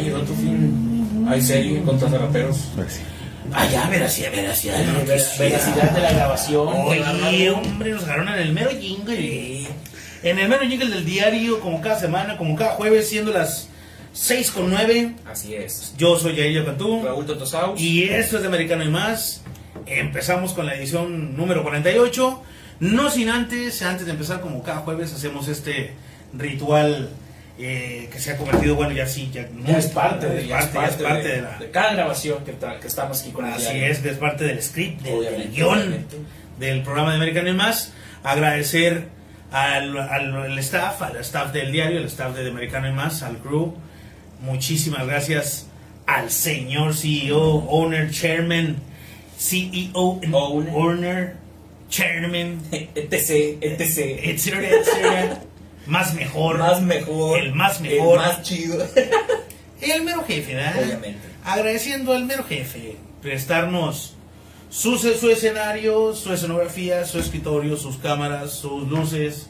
Ay, el otro fin hay serie contra los raperos. Pues sí. Ah, ya, veracidad, veracidad. de. Veracidad de la grabación. Oye, hombre, nos agarraron en el mero jingle. En el mero jingle del diario, como cada semana, como cada jueves, siendo las 6 con 9. Así es. Yo soy Yair Cantú. Raúl Totosaus. Y esto es de Americano y más. Empezamos con la edición número 48. No sin antes, antes de empezar, como cada jueves, hacemos este ritual eh, que se ha convertido, bueno, ya sí, ya, Ya es parte, de, es ya es parte, ya es parte parte de, de la. de cada grabación que, que estamos aquí con Así es, es parte del script, del, del guion obviamente. del programa de Americano y más. Agradecer al, al- al staff, al staff del diario, al staff de Americano y más, al crew. Muchísimas gracias al señor CEO, owner, chairman, CEO, Owner. owner, chairman, etc, etc. etcétera, etcétera. Más mejor. Más mejor. El más mejor. El más chido. El mero jefe, ¿verdad? Obviamente. Agradeciendo al mero jefe prestarnos su, su escenario, su escenografía, su escritorio, sus cámaras, sus luces.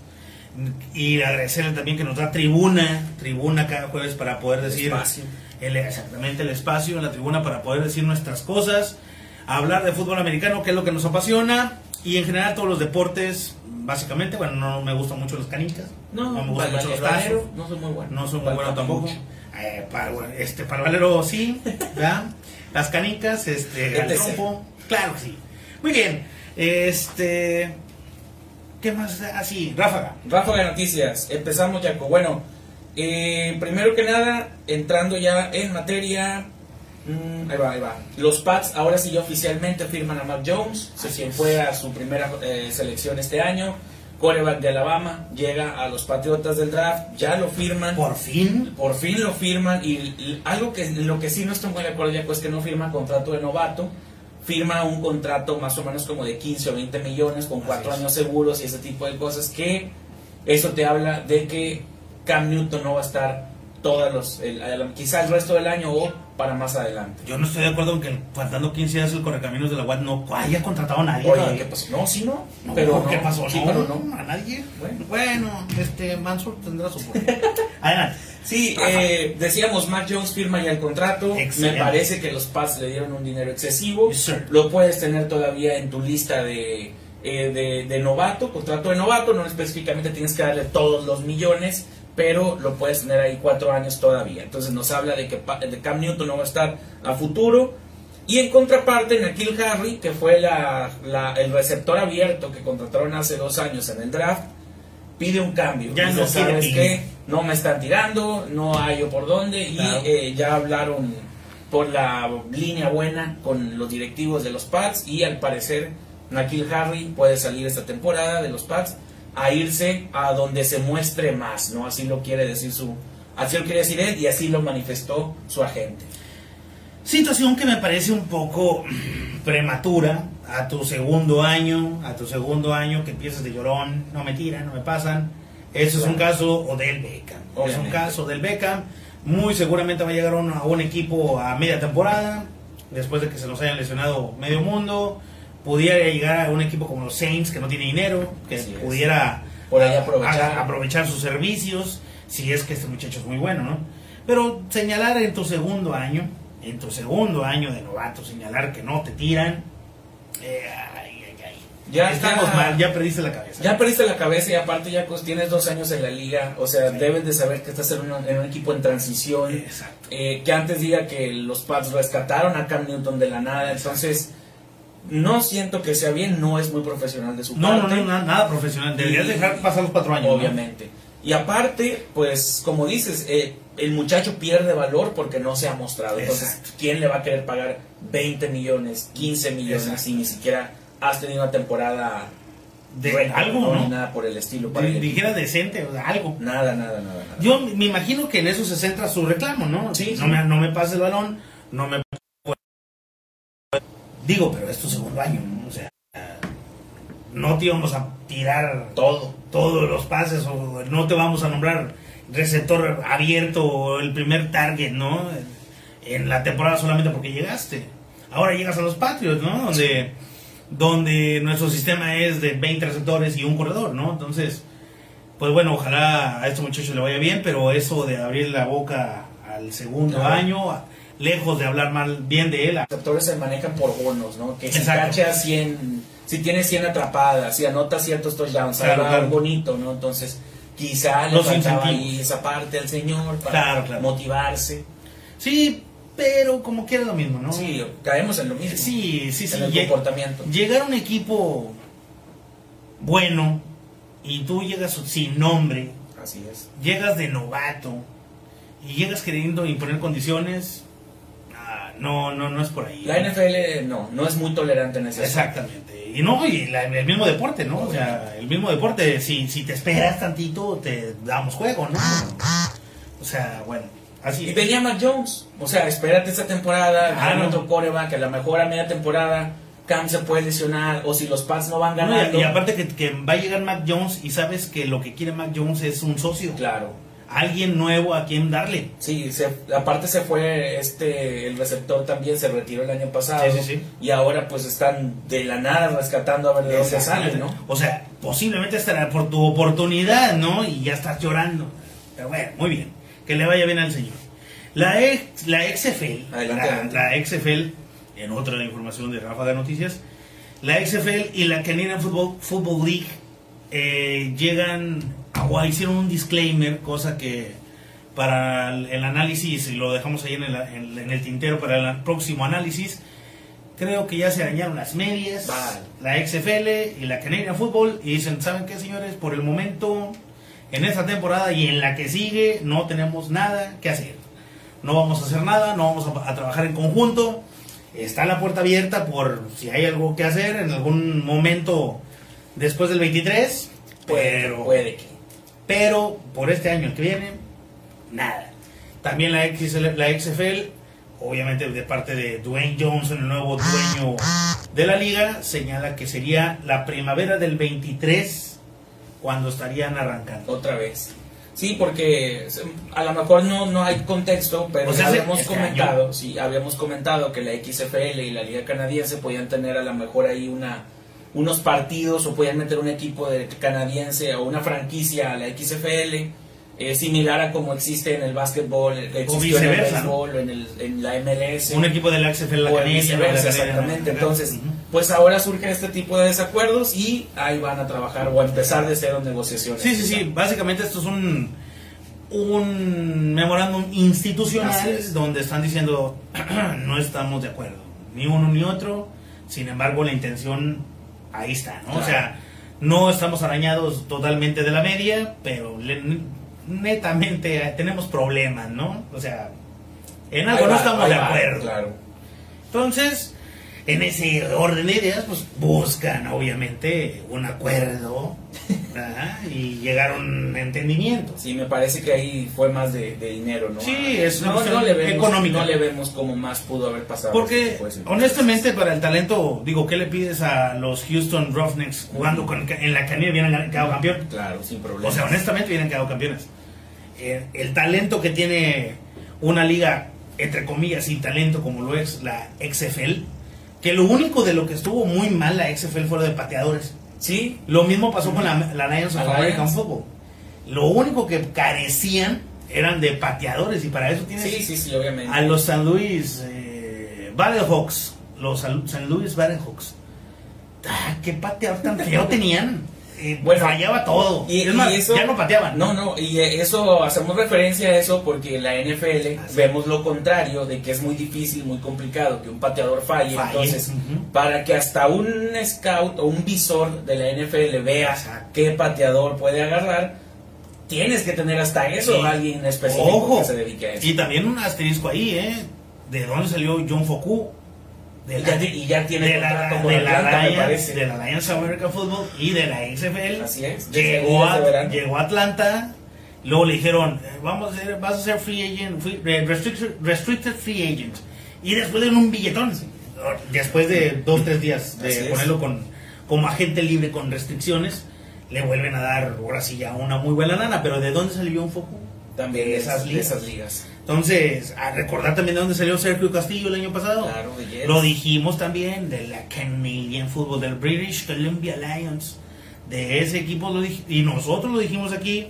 Y agradecerle también que nos da tribuna, tribuna cada jueves para poder decir Espacio. el- exactamente el espacio en la tribuna para poder decir nuestras cosas, hablar de fútbol americano, que es lo que nos apasiona, y en general todos los deportes, básicamente, bueno, no me gustan mucho las canicas, No, me gustan mucho los el tazos, no soy muy bueno. no soy muy Para- bueno tampoco. Eh, para, este, para Valero sí, ¿verdad? Las canicas, este, Etc. trompo, claro que sí. Muy bien, este, ¿qué más? Así, ráfaga. Ráfaga de noticias. Empezamos, Jaco. Bueno, eh, primero que nada, entrando ya en materia. Mm, ahí va, ahí va. Los Pats ahora sí ya oficialmente firman a Mac Jones, Así quien fue a su primera eh, selección este año. Coreback de Alabama, llega a los Patriotas del draft, ya lo firman. Por fin, Por fin lo firman y, y algo que lo que sí no estoy muy de acuerdo ya es que no firma contrato de novato, firma un contrato más o menos como de 15 o 20 millones con cuatro años seguros y ese tipo de cosas que eso te habla de que Cam Newton no va a estar todos los el- el- quizá el resto del año o para más adelante. yo no estoy de acuerdo en que faltando 15 días el correcaminos de la UAD no haya contratado a nadie. Oye. ¿qué pasó? No, sí no, No, pero ¿qué no. pasó? Sí, no, pero no. a nadie. Bueno. Bueno, este Mansur tendrá su. Adelante. Sí, eh, decíamos, Mac Jones firma ya el contrato. Excelente. Me parece que los Pats le dieron un dinero excesivo. Yes. Lo puedes tener todavía en tu lista de, eh, de, de novato, contrato de novato. No específicamente tienes que darle todos los millones, pero lo puedes tener ahí cuatro años todavía. Entonces nos habla de que de Cam Newton no va a estar a futuro. Y en contraparte, Nakil Harry, que fue la, la- el receptor abierto que contrataron hace dos años en el draft, pide un cambio. Ya no ¿sabes ir". qué? No me están tirando, no hay por dónde. Y Claro. eh, ya hablaron por la línea buena con los directivos de los Pats. Y al parecer, Nakil Harry puede salir esta temporada de los Pats a irse a donde se muestre más, ¿no? Así lo quiere decir su. Así lo quiere decir él y así lo manifestó su agente. Situación que me parece un poco prematura a tu segundo año, a tu segundo año que empiezas de llorón, no me tiran, no me pasan. Eso es un caso Odell Beckham. Es un Obviamente. caso del Beckham. Muy seguramente va a llegar a un, a un equipo a media temporada, después de que se nos hayan lesionado medio mundo. Pudiera llegar a un equipo como los Saints, que no tiene dinero, que pudiera Por ahí aprovechar. a- aprovechar sus servicios, si es que este muchacho es muy bueno, ¿no? Pero señalar en tu segundo año, en tu segundo año de novato, señalar que no te tiran, eh, ay, ay, ay. Ya estamos ya- mal, ya perdiste la cabeza. Ya perdiste la cabeza y aparte ya pues, tienes dos años en la liga, o sea, debes de saber que estás en un equipo en transición, Exacto. eh, que antes diga que los Pats rescataron a Cam Newton de la nada, entonces no siento que sea bien, no es muy profesional de su No, no, parte. no, nada, nada profesional. Deberías dejar pasar los cuatro años. ¿no? Obviamente. Y aparte, pues como dices, eh, el muchacho pierde valor porque no se ha mostrado. Entonces. ¿quién le va a querer pagar 20 millones, 15 millones Exacto. si ni siquiera has tenido una temporada De algo, ¿no? nada por el estilo. para Dijera decente, o sea, algo. Nada, nada, nada. nada. Yo me imagino que en eso se centra su reclamo, ¿no? Sí, no, sí. Me, no me pases el balón, no me... Digo, pero es tu segundo año, ¿no? O sea, no te íbamos a tirar Todo. todos los pases o no te vamos a nombrar receptor abierto o el primer target, ¿no? En la temporada solamente porque llegaste. Ahora llegas a los Patriots, ¿no? Donde, donde nuestro sistema es de 20 receptores y un corredor, ¿no? Entonces, pues bueno, ojalá a este muchacho le vaya bien, pero eso de abrir la boca al segundo Claro. año, a- lejos de hablar mal bien de él. Los receptores se manejan por bonos, ¿no? Que si Exacto. cacha 100, si tiene 100 atrapadas, si anota ciertos touchdowns, Claro, algo claro. bonito, ¿no? Entonces, quizá le Los faltaba ahí esa parte al señor para Claro, motivarse. Sí, pero como quiera lo mismo, ¿no? Sí, caemos en lo mismo. sí, sí. sí. en el comportamiento. Llegar a un equipo bueno y tú llegas sin nombre, Así es. llegas de novato y llegas queriendo imponer condiciones, no, no, no es por ahí. La NFL no, no es muy tolerante en ese aspecto. Exactamente. Y no, y la- el mismo deporte, ¿no? O sea, el mismo deporte, si, si te esperas tantito, te damos juego, ¿no? O sea, bueno, así Y venía Mac Jones. O sea, espérate esta temporada, Claro. gana otro coreback, que a lo mejor a media temporada Cam se puede lesionar, o si los Pats no van No, ganando. y, y aparte que, que va a llegar Mac Jones y sabes que lo que quiere Mac Jones es un socio. Claro. Alguien nuevo a quien darle. Sí, se- aparte se fue este, el receptor también se retiró el año pasado. Sí, sí, sí. Y ahora pues están de la nada rescatando a ver de dónde sale, ¿no? O sea, posiblemente estará por tu oportunidad, ¿no? Y ya estás llorando. Pero bueno, muy bien. Que le vaya bien al señor. La ex, la XFL, Adelante, la, la XFL, en otra información de Ráfaga Noticias, la XFL y la Canadian Football, Football League eh, llegan o hicieron un disclaimer, cosa que para el, análisis, y lo dejamos ahí en el, en- en el tintero para el próximo análisis, creo que ya se arañaron las medias, Vale. la XFL y la Canadian Football, y dicen, ¿saben qué, señores? Por el momento, en esta temporada y en la que sigue, no tenemos nada que hacer. No vamos a hacer nada, no vamos a, a trabajar en conjunto. Está la puerta abierta por si hay algo que hacer en algún momento después del 23, Puede, pero, puede que. Pero por este año que viene, nada. También la, XL la XFL, obviamente de parte de Dwayne Johnson, el nuevo dueño de la liga, señala que sería la primavera del 23 cuando estarían arrancando. Otra vez. Sí, porque a lo mejor no, no hay contexto, pero O sea, habíamos este comentado, año. sí, habíamos comentado que la XFL y la Liga Canadiense podían tener a lo mejor ahí una unos partidos o podían meter un equipo de canadiense o una franquicia a la XFL eh, similar a como existe en el básquetbol, existió en el viceversa, ¿no? béisbol, o en, el, en la MLS. Un equipo de la XFL, la Canadian, exactamente. Entonces, Ujú. pues ahora surge este tipo de desacuerdos y ahí van a trabajar o a empezar de cero negociaciones. Sí, sí, sí. Básicamente esto es un, un memorándum institucional es. donde están diciendo no estamos de acuerdo, ni uno ni otro. Sin embargo, la intención ahí está, ¿no? O sea, no estamos arañados totalmente de la media, pero le- netamente tenemos problemas, ¿no? O sea, en algo no estamos de va, acuerdo. Claro. Entonces, en ese orden de ideas, pues buscan obviamente un acuerdo y llegar a un entendimiento. Sí, me parece que ahí fue más de, de dinero, ¿no? Sí, es una no, le vemos, económica. No le vemos cómo más pudo haber pasado. Porque honestamente para el talento, digo, ¿qué le pides a los Houston Roughnecks jugando con, en la canilla vienen quedado campeón? Claro, sin problema. O sea, honestamente vienen quedado campeones. Eh, el talento que tiene una liga, entre comillas, sin talento como lo es la XFL, que lo único de lo que estuvo muy mal la XFL fue lo de pateadores. Sí, Lo mismo pasó con la, la Lions of. American Football. Lo único que carecían eran de pateadores y para eso tienes sí, sí, sí, obviamente. a los San Luis eh, Battlehawks. Los San San Luis Battlehawks. Ah, qué pateador tan feo tenían. Eh, Bueno, fallaba todo. Y, es más, y eso, ya no pateaban. No, no, y eso, hacemos referencia a eso porque en la NFL Así. vemos lo contrario, de que es muy difícil, muy complicado que un pateador falle. Falle, Entonces, para que hasta un scout o un visor de la NFL vea Exacto. qué pateador puede agarrar, tienes que tener hasta eso Sí. alguien específico Ojo. que se dedique a eso. Y también un asterisco ahí, ¿eh? ¿De dónde salió John Foku? De Y ya, y ya tiene de la, contrato con de la Atlanta, me Alliance, parece. de la Alliance American Football y de la XFL. Así es, desde Llegó a, llegó a Atlanta. Luego le dijeron, eh, vamos a ser, vas a ser free agent, free- eh, restricted, restricted free agent. Y después de un billetón, después de dos, tres días Así de es. ponerlo con, como agente libre con restricciones, le vuelven a dar ahora sí ya una muy buena lana. Pero ¿de dónde salió un foco? También de esas de ligas. esas ligas. Entonces, a recordar también de dónde salió Sergio Castillo el año pasado. Claro, de Jets. Lo dijimos también de la Canadian Football, del British Columbia Lions. De ese equipo lo y nosotros lo dijimos aquí.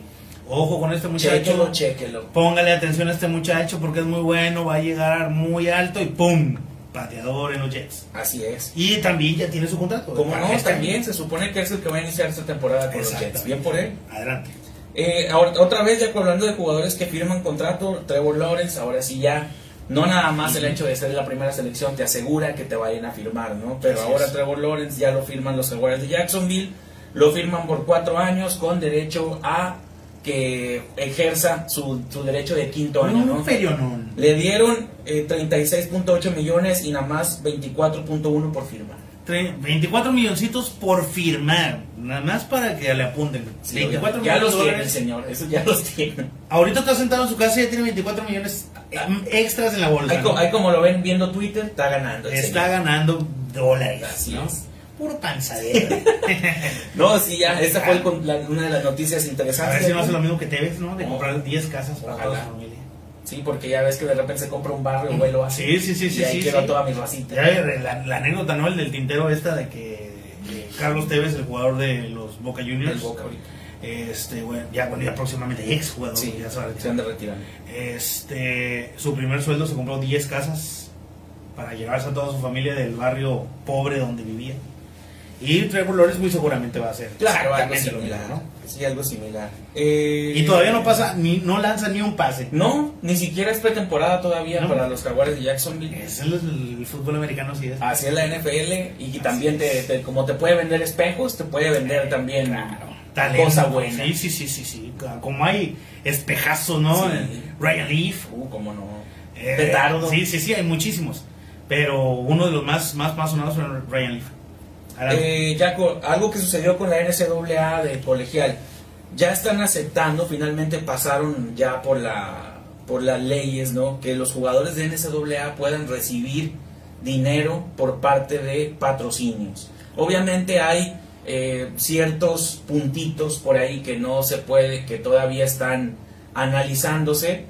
Ojo con este muchacho. Chéquelo, chéquelo. Póngale atención a este muchacho porque es muy bueno, va a llegar muy alto y ¡pum! Pateador en los Jets. Así es. Y también ya tiene su contrato. Como no, este también año. se supone que es el que va a iniciar esta temporada con los Jets. Bien por él. Adelante. Eh, ahora, otra vez, ya hablando de jugadores que firman contrato, Trevor Lawrence, ahora sí ya, no nada más el hecho de ser la primera selección te asegura que te vayan a firmar, ¿no? Pero Así ahora es. Trevor Lawrence ya lo firman los Jaguares de Jacksonville, lo firman por cuatro años con derecho a que ejerza su, su derecho de quinto año, No, ¿no? Le dieron eh, 36.8 millones y nada más 24.1 por firma. Tre- 24 milloncitos por firmar. Nada más para que le apunten. Sí, 24 ya millones los tiene, dólares. señor, eso ya los tiene. Ahorita está sentado en su casa y ya tiene 24 millones eh, extras en la bolsa. Ahí, co- ¿no? ahí como lo ven viendo Twitter, está ganando. el Está señor. ganando dólares. Así ¿no? es. Puro panzadero. No, sí, ya, esa fue el con- la- una de las noticias A interesantes. ver si no hace lo mismo que Tevez, ¿no? De comprar 10 casas para su familia. Sí, porque ya ves que de repente se compra un barrio, vuelo así. Sí, sí, sí, Y ahí sí, quiero sí. toda mi racita. Ya la, la anécdota, ¿no? El del tintero esta de que, Carlos Tevez, el jugador de los Boca Juniors, El Boca ahorita. este, bueno, ya, bueno, ya próximamente ex jugador, Sí, ya se se han de retirar. Este, su primer sueldo se compró 10 casas para llevarse a toda su familia del barrio pobre donde vivía. Y Trevor Lawrence muy seguramente va a ser Claro, algo exactamente lo similar. mismo, ¿no? Sí, algo similar. Eh, Y todavía no pasa, ni, no lanza ni un pase. No, ni siquiera es pretemporada todavía No. para los Jaguares de Jacksonville. Es el, el fútbol americano, sí es. Así es la NFL y también te, te- como te puede vender espejos, te puede vender también Claro. Talento. cosa buena. Sí, sí, sí, sí, sí. Como hay espejazos, ¿no? Sí. Ryan Leaf. Uh, cómo no. eh, Petardo. Sí, sí, sí, hay muchísimos. Pero uno de los más, más, más sonados fue Ryan Leaf. Eh, Jaco, algo que sucedió con la NCAA de colegial. Ya están aceptando, finalmente pasaron ya por la por las leyes, ¿no? Que los jugadores de NCAA puedan recibir dinero por parte de patrocinios. Obviamente hay eh, ciertos puntitos por ahí que no se puede, que todavía están analizándose,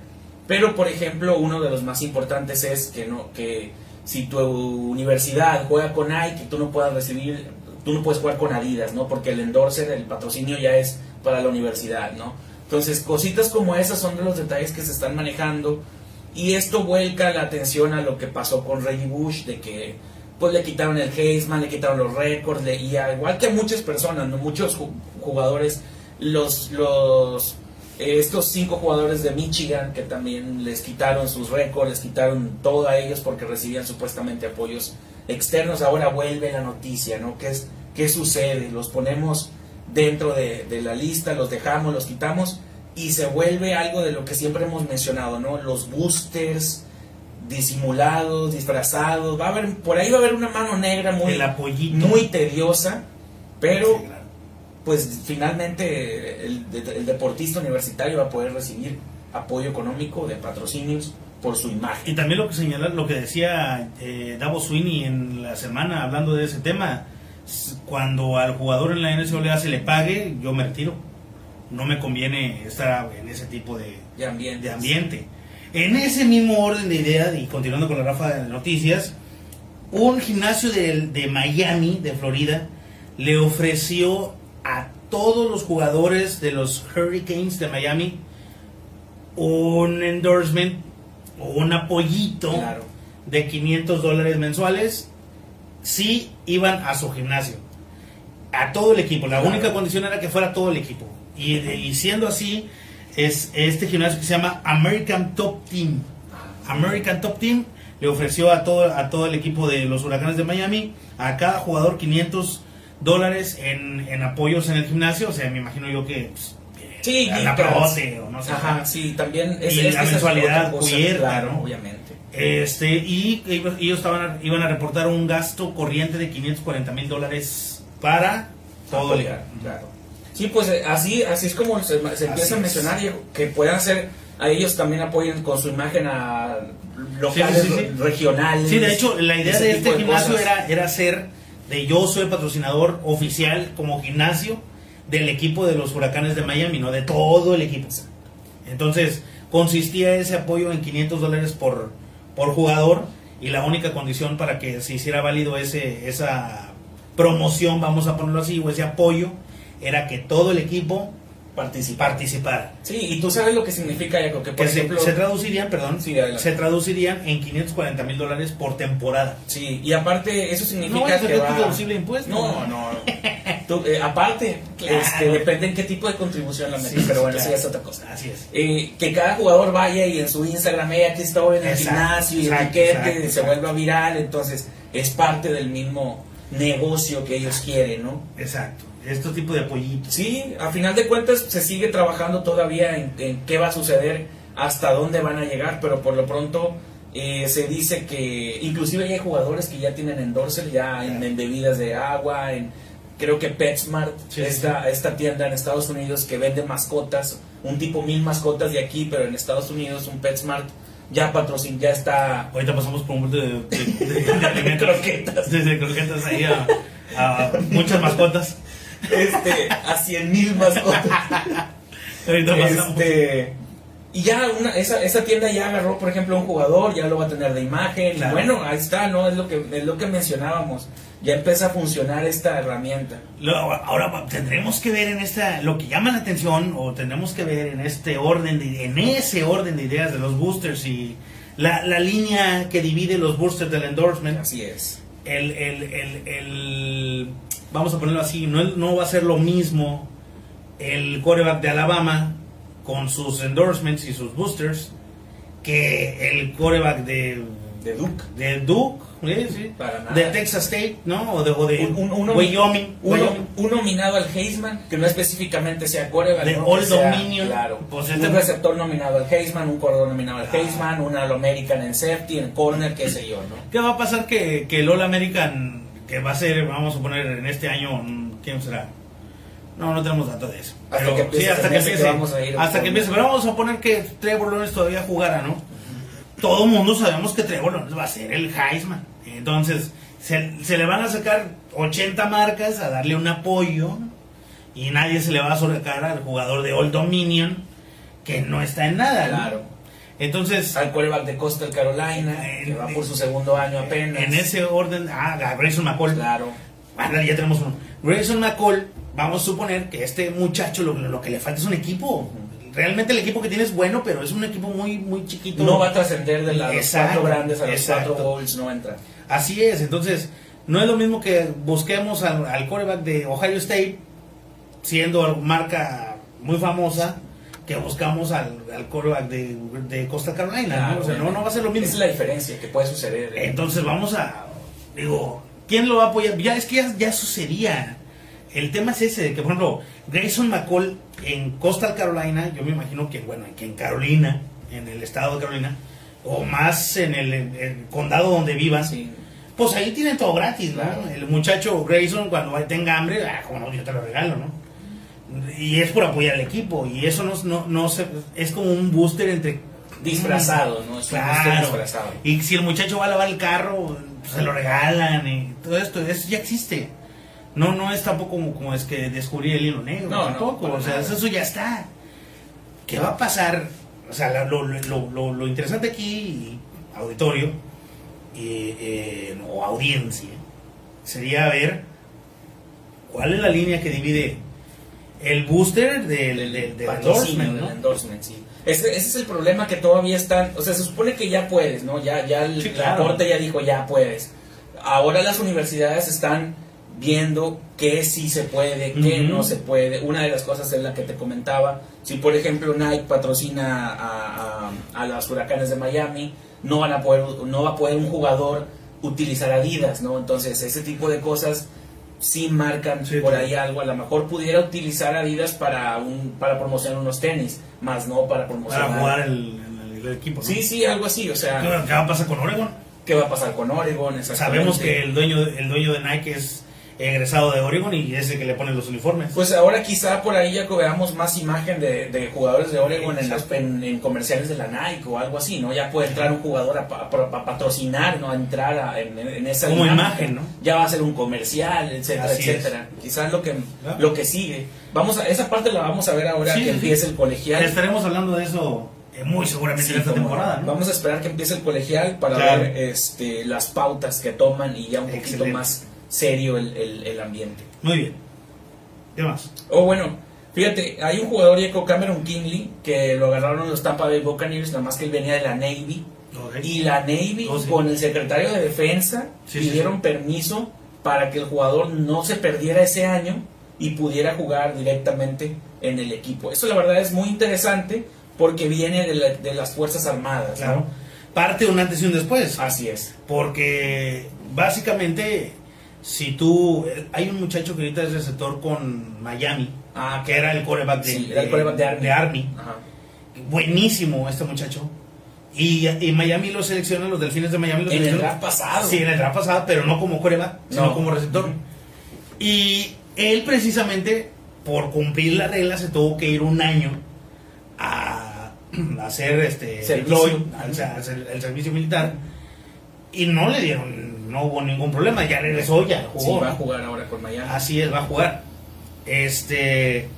pero por ejemplo uno de los más importantes es que no que si tu universidad juega con Nike, tú no puedas recibir, tú no puedes jugar con Adidas, ¿no? Porque el endorser, el patrocinio ya es para la universidad, ¿no? Entonces, cositas como esas son de los detalles que se están manejando y esto vuelca la atención a lo que pasó con Reggie Bush, de que pues le quitaron el Heisman, le quitaron los récords, y igual que a muchas personas, ¿no? muchos ju- jugadores, los, los estos cinco jugadores de Michigan que también les quitaron sus récords, les quitaron todo a ellos porque recibían supuestamente apoyos externos, ahora vuelve la noticia, ¿no? ¿Qué, es, qué sucede? Los ponemos dentro de, de la lista, los dejamos, los quitamos y se vuelve algo de lo que siempre hemos mencionado, ¿no? Los boosters disimulados, disfrazados, va a haber, por ahí va a haber una mano negra muy, muy tediosa, pero. Pues finalmente el, el deportista universitario va a poder recibir apoyo económico de patrocinios por su imagen. Y también lo que señala, lo que decía eh, Davos Sweeney en la semana hablando de ese tema, cuando al jugador en la NCAA se le pague, yo me retiro. No me conviene estar en ese tipo de, De ambiente. de ambiente. En ese mismo orden de ideas, y continuando con la rafa de noticias, un gimnasio de, de Miami, de Florida, le ofreció a todos los jugadores de los Hurricanes de Miami un endorsement o un apoyito Claro. de 500 dólares mensuales si iban a su gimnasio. A todo el equipo. La Claro. única condición era que fuera todo el equipo. Y, y siendo así, es este gimnasio que se llama American Top Team. American Top Team le ofreció a todo, a todo el equipo de los Huracanes de Miami, a cada jugador 500 dólares en, en apoyos en el gimnasio. O sea, me imagino yo que pues, Sí, la prote o no sé. Ajá, sí, también es, Y es- la mensualidad cubierta, claro, ¿no? obviamente. Este, y ellos estaban, iban a reportar un gasto corriente de 540 mil dólares para todo el claro. Sí, pues eh, así, así es como se, se empieza a mencionar que puedan hacer, a ellos también apoyen con su imagen a locales Sí, sí, sí. re- regionales. Sí, de hecho, la idea de este gimnasio era, era ser de yo soy patrocinador oficial como gimnasio del equipo de los huracanes de Miami, no de todo el equipo. Entonces, consistía ese apoyo en 500 dólares por, por jugador y la única condición para que se hiciera válido ese, esa promoción, vamos a ponerlo así, o ese apoyo, era que todo el equipo participar. participar. Sí, y tú sabes lo que significa, Jaco, que por Que se, ejemplo... se traducirían, perdón, Sí, se traducirían en 540 mil dólares por temporada. Sí, y aparte eso No significa a que sacar va... deducible de impuestos. No, no. Tú, eh, aparte, Claro. este, depende en qué tipo de contribución la metes, Sí, pero bueno, claro. eso ya es otra cosa. Así es. Eh, que cada jugador vaya y en su Instagram, "Hey, aquí estoy en el Exacto, gimnasio y exacto, etiquete, se vuelva viral, entonces es parte del mismo negocio que ellos quieren, ¿no? Exacto. Este tipo de pollitos. Sí, a final de cuentas se sigue trabajando todavía en, en qué va a suceder, hasta dónde van a llegar, pero por lo pronto eh, se dice que inclusive hay jugadores que ya tienen endorser ya en, en bebidas de agua, en creo que PetSmart, Sí, sí, esta, esta tienda en Estados Unidos que vende mascotas, un tipo mil mascotas de aquí, pero en Estados Unidos un PetSmart ya patrocin, ya está Ahorita pasamos por un de, de, de- de alimentos. croquetas. Desde croquetas ahí a, a muchas mascotas. Este, a 100 mil mascotas. Este, y ya una, esa, esa tienda ya agarró, por ejemplo, un jugador, ya lo va a tener de imagen. Claro. Y bueno, ahí está, ¿no? Es lo que, es lo que mencionábamos. Ya empieza a funcionar esta herramienta. Lo- ahora tendremos que ver en esta lo que llama la atención o tendremos que ver en este orden de, en ese orden de ideas de los boosters y la, la línea que divide los boosters del endorsement Así es. el, el, el, el- vamos a ponerlo así no, no va a ser lo mismo el quarterback de Alabama con sus endorsements y sus boosters que el quarterback de De Duke. de Duke ¿sí? Sí. Para nada. de Texas State no o de, o de Un- Wyoming, un nominado al Heisman, que no específicamente sea quarterback. De ¿no? All sea, Dominion. Claro. Pues un este- receptor nominado al Heisman, un corredor nominado al Ah. Heisman, un All American en safety, en corner, qué sé yo, ¿no? ¿Qué va a pasar que, que el All American, que va a ser, vamos a poner en este año, mm, ¿quién será? No, no tenemos datos de eso. Hasta Pero, que empiece, sí, hasta que empiece. vamos a ir hasta que empiece. Pero vamos a poner que Trevor Lawrence todavía jugara, ¿no? Todo el mundo sabemos que Trevor Lawrence va a ser el Heisman. Entonces, se, se le van a sacar 80 marcas a darle un apoyo y nadie se le va a sacar al jugador de Old Dominion que no está en nada. Claro. Entonces, Al quarterback de Coastal Carolina, que va por su segundo año apenas. en ese orden, ah, a Grayson McCall. Claro. Ya tenemos uno. Grayson McCall, vamos a suponer que este muchacho lo, lo que le falta es un equipo. Realmente el equipo que tiene es bueno, pero es un equipo muy, muy chiquito. No va a trascender de la- los Exacto, cuatro grandes a los exacto. cuatro bowls, no entra. Así es, entonces no es lo mismo que busquemos al, al quarterback de Ohio State, siendo marca muy famosa, que buscamos al, al de, de Costa Carolina. ¿no? Claro, O sea, no, no va a ser lo mismo. Esa es la diferencia que puede suceder. ¿eh? Entonces vamos a, digo, ¿quién lo va a apoyar? Ya es que ya, ya sucedía. El tema es ese, de que por ejemplo, Grayson McCall en Coastal Carolina, yo me imagino que, bueno, que en Carolina, en el estado de Carolina, o más en el, en el condado donde vivan, Sí. pues ahí tienen todo gratis, ¿no? Claro. El muchacho Grayson cuando tenga hambre, ah, como no, yo te lo regalo, ¿no? Y es por apoyar al equipo, y eso no, no, no se, es como un booster entre... Disfrazado, ¿no? Es un Claro. disfrazado. Y si el muchacho va a lavar el carro, pues, se lo regalan y todo esto, eso ya existe. No, no es tampoco como, como es que descubrí el hilo negro, No, no, tampoco. para o sea, nada. eso ya está. ¿Qué va a pasar? O sea, lo, lo, lo, lo interesante aquí, auditorio, eh, eh, o audiencia, sería ver cuál es la línea que divide el booster del, del, del endorsement, del ¿no? endorsement, sí. Ese, ese es el problema que todavía están, o sea, se supone que ya puedes, ¿no? Ya, ya el- Sí, claro. corte ya dijo ya puedes. Ahora las universidades están viendo qué sí se puede, qué no se puede. Una de las cosas es la que te comentaba. Si por ejemplo Nike patrocina a, a, a las huracanes de Miami, no van a poder, no va a poder un jugador utilizar Adidas, ¿no? Entonces ese tipo de cosas sí marcan Sí, por ahí algo. A lo mejor pudiera utilizar Adidas para un para promocionar unos tenis, más no para promocionar. Para jugar el, el- el equipo. ¿no? Sí, sí, algo así. O sea, ¿Qué, va a pasar con Oregon? ¿qué va a pasar con Oregon? Sabemos que el dueño, el dueño de Nike es egresado de Oregon y es el que le pone los uniformes. Pues ahora quizá por ahí ya que veamos más imagen de, de jugadores de Oregon en, las, en, en comerciales de la Nike o algo así, ¿no? Ya puede entrar un jugador a, pa- a- patrocinar, ¿no? A entrar a- en, en esa Como imagen, ¿no? Ya va a ser un comercial, etcétera, Así es. etcétera. Quizás lo que, lo que sigue. Vamos a, esa parte la vamos a ver ahora Sí, que empiece el colegial. Estaremos hablando de eso eh, muy seguramente Sí, en esta temporada. ¿no? Vamos a esperar que empiece el colegial para Claro. ver este, las pautas que toman y ya un poquito más serio el, el- el ambiente. Muy bien. ¿Qué más? O bueno, Fíjate, hay un jugador, Jacob Cameron Kingley, que lo agarraron los Tampa Bay Buccaneers, nada más que él venía de la Navy. Ok. Y la Navy, Oh, sí. con el secretario de Defensa, Sí, pidieron sí. permiso para que el jugador no se perdiera ese año y pudiera jugar directamente en el equipo. Eso la verdad es muy interesante porque viene de, la- de las Fuerzas Armadas. ¿no? Claro. Parte un antes y un después. Así es. Porque básicamente, si tú. eh, Hay un muchacho que ahorita es receptor con Miami, Ah, que era el coreback de, Sí, Army. Ajá. Buenísimo este muchacho. Y, y Miami lo selecciona, los delfines de Miami lo En el draft pasado. Sí, en el draft pasado, pero no como coreback, sino No. como receptor. Y él precisamente, por cumplir la regla, se tuvo que ir un año a, a hacer este Servicio. deploy, servicio militar. Y no le dieron, no hubo ningún problema, ya regresó, ya jugó. Sí, va a jugar ahora con Miami. Así es, va a jugar. Este.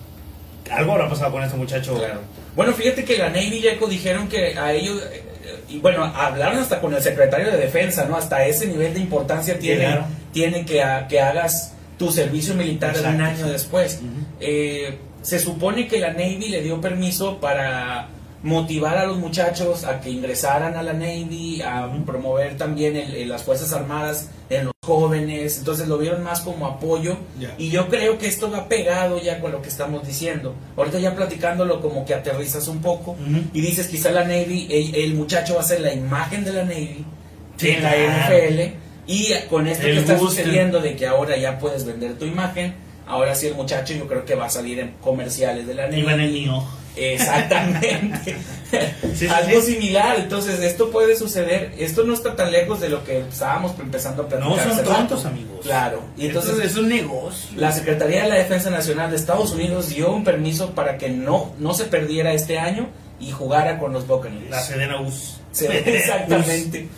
Algo habrá pasado con este muchacho. Claro. Bueno, fíjate que la Navy y ECO dijeron que a ellos, eh, y bueno, hablaron hasta con el secretario de defensa, ¿no? Hasta ese nivel de importancia tiene, claro. tiene que, a- que hagas tu servicio militar Exacto, un año después. Eh, se supone que la Navy le dio permiso para motivar a los muchachos a que ingresaran a la Navy, a promover también el- el- las Fuerzas Armadas en los jóvenes, entonces lo vieron más como apoyo y yo creo que esto va pegado ya con lo que estamos diciendo. Ahorita ya platicándolo como que aterrizas un poco y dices quizá la Navy, el, el muchacho va a ser la imagen de la Navy Sí, en la. NFL y con esto que está sucediendo de que ahora ya puedes vender tu imagen, ahora sí el muchacho yo creo que va a salir en comerciales de la Navy. Iban el mío. Exactamente. sí, Algo sí. similar. Entonces, esto puede suceder. Esto no está tan lejos de lo que estábamos empezando a platicar. No son tontos, amigos. Claro. Y entonces, es un negocio. la Secretaría de la Defensa Nacional de Estados Unidos dio un permiso para que no, no se perdiera este año y jugara con los Buccaneers. La Sedena US. Sí, exactamente.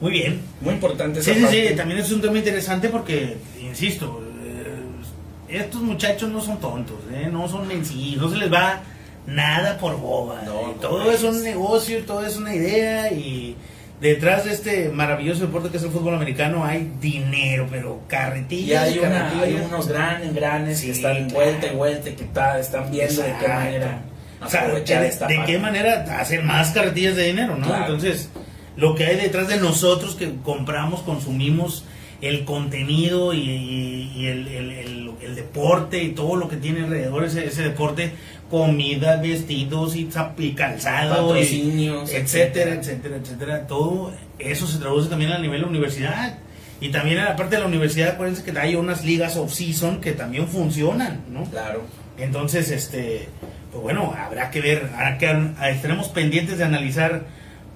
Muy bien. Muy importante Sí, esa sí, parte. sí, también es un tema interesante porque, insisto, eh, estos muchachos no son tontos, ¿eh? no son mencillos, no se les va nada por boba. No, no todo es un negocio, todo es una idea y detrás de este maravilloso deporte que es el fútbol americano hay dinero, pero Y carretillas. hay, una, carretillas. hay unos gran, granes Sí, que están claro. vuelta y vuelta que están viendo de qué manera O sea, aprovechar de, qué manera hacer más carretillas de dinero, ¿no? Claro. Entonces, lo que hay detrás de nosotros que compramos, consumimos el contenido y, y- y el, el- el- el deporte y todo lo que tiene alrededor ese, ese deporte, comida, vestidos y, calzado, y- Patrocinios, etcétera, etcétera, etcétera. Todo eso se traduce también a nivel de universidad. Y también en la parte de la universidad, acuérdense que hay unas ligas off-season que también funcionan, ¿no? Claro. Entonces, este, pues bueno, habrá que ver, habrá que, estaremos pendientes de analizar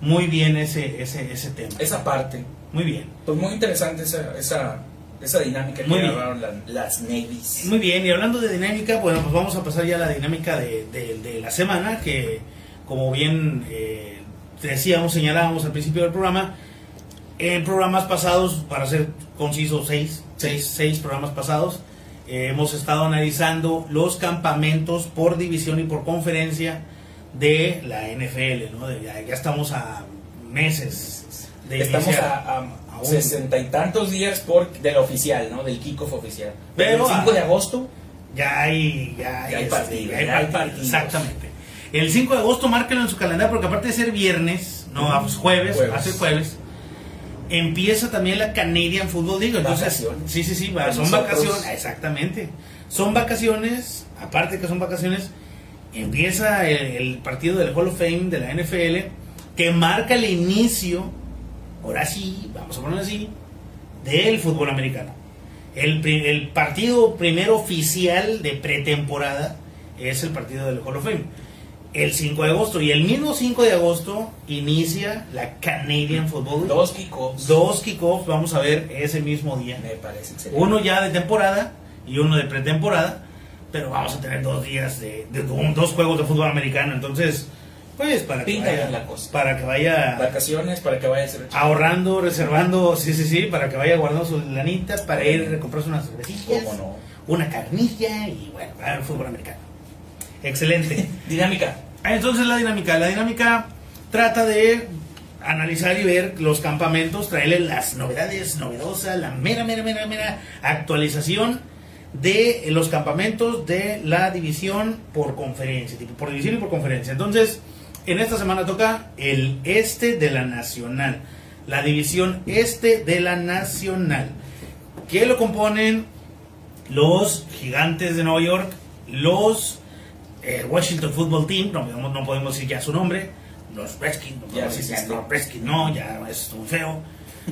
muy bien ese, ese, ese tema. Esa parte. Muy bien. Pues muy interesante esa, esa, esa dinámica que Muy bien. grabaron la- las Navies. Muy bien, y hablando de dinámica, bueno, pues vamos a pasar ya a la dinámica de, de- de la semana, que como bien eh, decíamos, señalábamos al principio del programa, en programas pasados, para ser conciso, seis, seis, seis programas pasados, eh, hemos estado analizando los campamentos por división y por conferencia de la NFL, ¿no? De- ya, ya estamos a meses de Estamos a. sesenta y tantos días por del oficial, ¿no? Del kickoff oficial. Pero, el 5 de ah, agosto, Ya hay, ya, Ya hay este, partidos, ya hay ya hay partidos, partidos. Exactamente. El 5 de agosto, márquenlo en su calendario porque aparte de ser viernes, no, pues jueves, Jueves. ser jueves, empieza también la Canadian Football League. Entonces, Vacaciones. sí, sí, sí, son nosotros. vacaciones, exactamente. Son vacaciones, aparte que son vacaciones, empieza el, el partido del Hall of Fame de la NFL que marca el inicio, ahora sí, vamos a ponerlo así, del fútbol americano. El, el partido primero oficial de pretemporada es el partido del Hall of Fame. El 5 de agosto. Y el mismo 5 de agosto inicia la Canadian Football League. dos kickoffs. Dos kickoffs vamos a ver ese mismo día. Me parece excelente. Uno ya de temporada y uno de pretemporada. Pero vamos a tener dos días de, dos juegos de fútbol americano. Entonces, pues para que vaya, la cosa. para que vaya Vacaciones para que vaya ahorrando, reservando, sí, sí, sí, para que vaya guardando sus lanitas para ir a comprarse unas cervecitas, una carnilla y bueno, para el fútbol americano. Excelente. Dinámica. Ah, Entonces la dinámica, la dinámica trata de analizar y ver los campamentos, traerle las novedades novedosas, la mera, mera, mera, mera actualización de los campamentos de la división por conferencia, tipo por división y por conferencia. Entonces, en esta semana toca el este de la nacional, la división este de la nacional, que lo componen los gigantes de Nueva York, los eh, Washington Football Team, no, no, podemos decir ya su nombre, los Redskins, no podemos decir ya, no, Redskins no, ya es muy feo,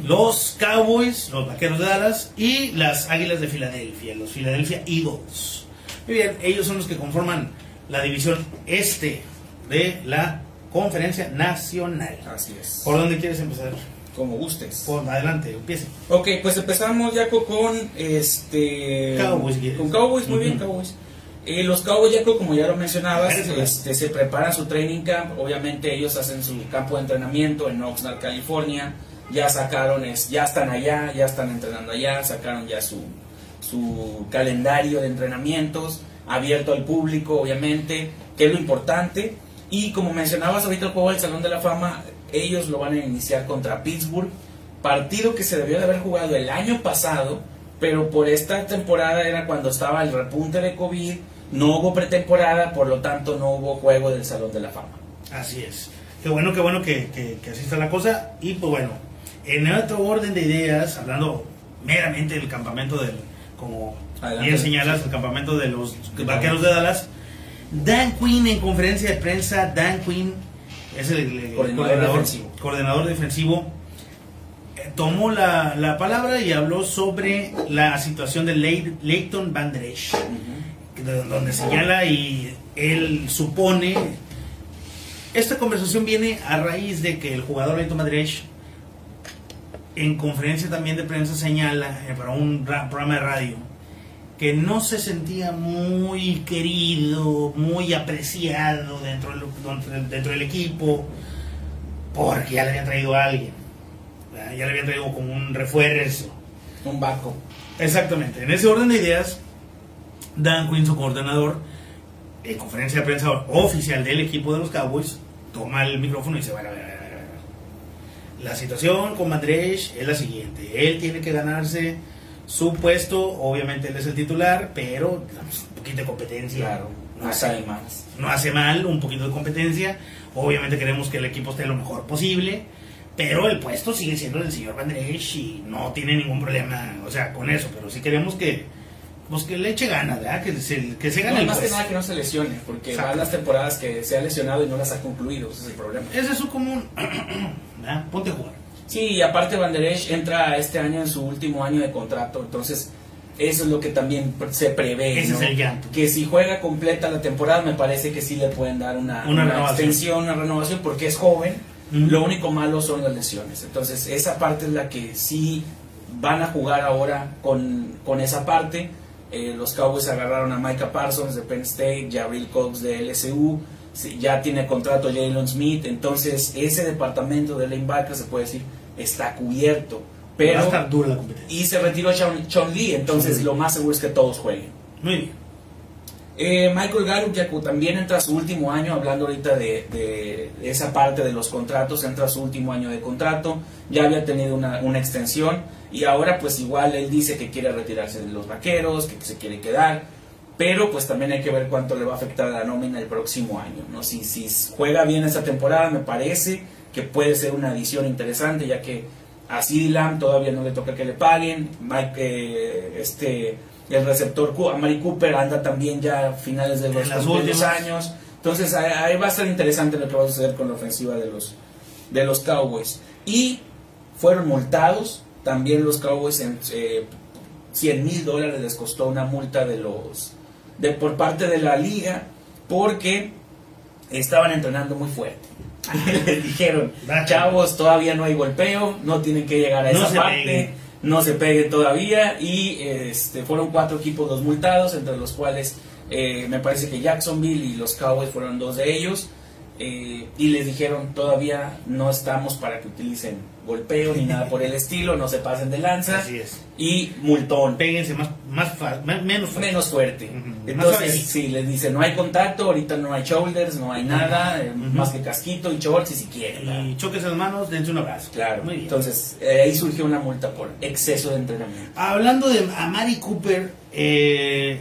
los Cowboys, los Vaqueros de Dallas y las Águilas de Filadelfia, los Philadelphia Eagles. Muy bien, ellos son los que conforman la división este de la Conferencia Nacional. Así es. ¿Por dónde quieres empezar? Como gustes. Por adelante, empiece. Ok, pues empezamos ya con este Cowboys. Con Cowboys, muy bien, Cowboys. Eh, los Cowboys, ya como ya lo mencionabas, este, se preparan su training camp. Obviamente ellos hacen su campo de entrenamiento en Oxnard, California. Ya sacaron, es, ya están allá, ya están entrenando allá, sacaron ya su, su calendario de entrenamientos, abierto al público, obviamente, que es lo importante. Y como mencionabas ahorita el juego del Salón de la Fama, ellos lo van a iniciar contra Pittsburgh, partido que se debió de haber jugado el año pasado, pero por esta temporada era cuando estaba el repunte de COVID, no hubo pretemporada, por lo tanto no hubo juego del Salón de la Fama. Así es. Qué bueno, qué bueno que, que, así está la cosa. Y pues bueno, en otro orden de ideas, hablando meramente del campamento del, como bien señalas, el campamento de los vaqueros de Dallas, Dan Quinn en conferencia de prensa, Dan Quinn es el, coordinador, defensivo. Eh, tomó la, la, palabra y habló sobre la situación de Leighton Van Der Esch, donde señala y él supone esta conversación viene a raíz de que el jugador Leighton Van Der Esch en conferencia también de prensa señala eh, para un programa de radio que no se sentía muy querido, muy apreciado dentro del, dentro del equipo, porque ya le habían traído a alguien, ya le habían traído como un refuerzo. Un vaco. Exactamente. En ese orden de ideas, Dan Quinn, su coordenador, en conferencia de prensa oficial del equipo de los Cowboys, toma el micrófono y dice, bueno, a ver, la situación con Madrid es la siguiente. Él tiene que ganarse su puesto, obviamente él es el titular, pero un poquito de competencia. Claro, no, hace mal. No hace mal, un poquito de competencia. Obviamente queremos que el equipo esté lo mejor posible, pero el puesto sigue siendo del señor Van y no tiene ningún problema, o sea, con eso, pero sí queremos que pues que le eche ganas, ¿verdad? Que se, que se gane Más que nada que no se lesione, porque van las temporadas que se ha lesionado y no las ha concluido, ese es el problema. Ese es su común. Ponte a jugar. Sí, y aparte Van Der Esch entra este año en su último año de contrato, entonces eso es lo que también se prevé. Ese es el. Que si juega completa la temporada, me parece que sí le pueden dar una, una, extensión, una renovación, porque es joven. Lo único malo son las lesiones. Entonces, esa parte es la que sí van a jugar ahora con, con esa parte. Eh, los Cowboys agarraron a Micah Parsons de Penn State, Jabril Cox de LSU, ya tiene contrato Jalen Smith. Entonces, ese departamento de linebacker se puede decir está cubierto. Pero, Va a estar dura la competencia. Y se retiró Chon, Lee, entonces lo más seguro es que todos jueguen. Muy bien. Eh, Michael Gallup ya también entra a su último año, hablando ahorita de, esa parte de los contratos, entra a su último año de contrato, ya había tenido una, una, extensión y ahora pues igual él dice que quiere retirarse de los vaqueros, que se quiere quedar, pero pues también hay que ver cuánto le va a afectar a la nómina el próximo año, ¿no? Si, si juega bien esta temporada me parece que puede ser una adición interesante, ya que a CD todavía no le toca que le paguen, Mike, eh, este, el receptor a Mari Cooper anda también ya a finales de los últimos años, entonces ahí va a ser interesante lo que va a suceder con la ofensiva de los, de los Cowboys. Y fueron multados, también los Cowboys en 100 eh, mil dólares les costó una multa de los de por parte de la liga porque estaban entrenando muy fuerte. Le dijeron, chavos, todavía no hay golpeo, no tienen que llegar a esa parte, no se peguen todavía. Y este, fueron cuatro equipos los multados, entre los cuales eh, me parece que Jacksonville y los Cowboys fueron dos de ellos. Eh, y les dijeron todavía no estamos para que utilicen golpeo ni nada por el estilo, no se pasen de lanza Así es. y multón. Péguense más, más menos fuerte. menos fuerte. Entonces, si les dicen no hay contacto, ahorita no hay shoulders, no hay nada, eh, más que casquito y shorts si quieren. ¿verdad? Y choques las manos, dense un abrazo. Claro, Muy bien. entonces eh, ahí surgió una multa por exceso de entrenamiento. Hablando de Amari Cooper, eh,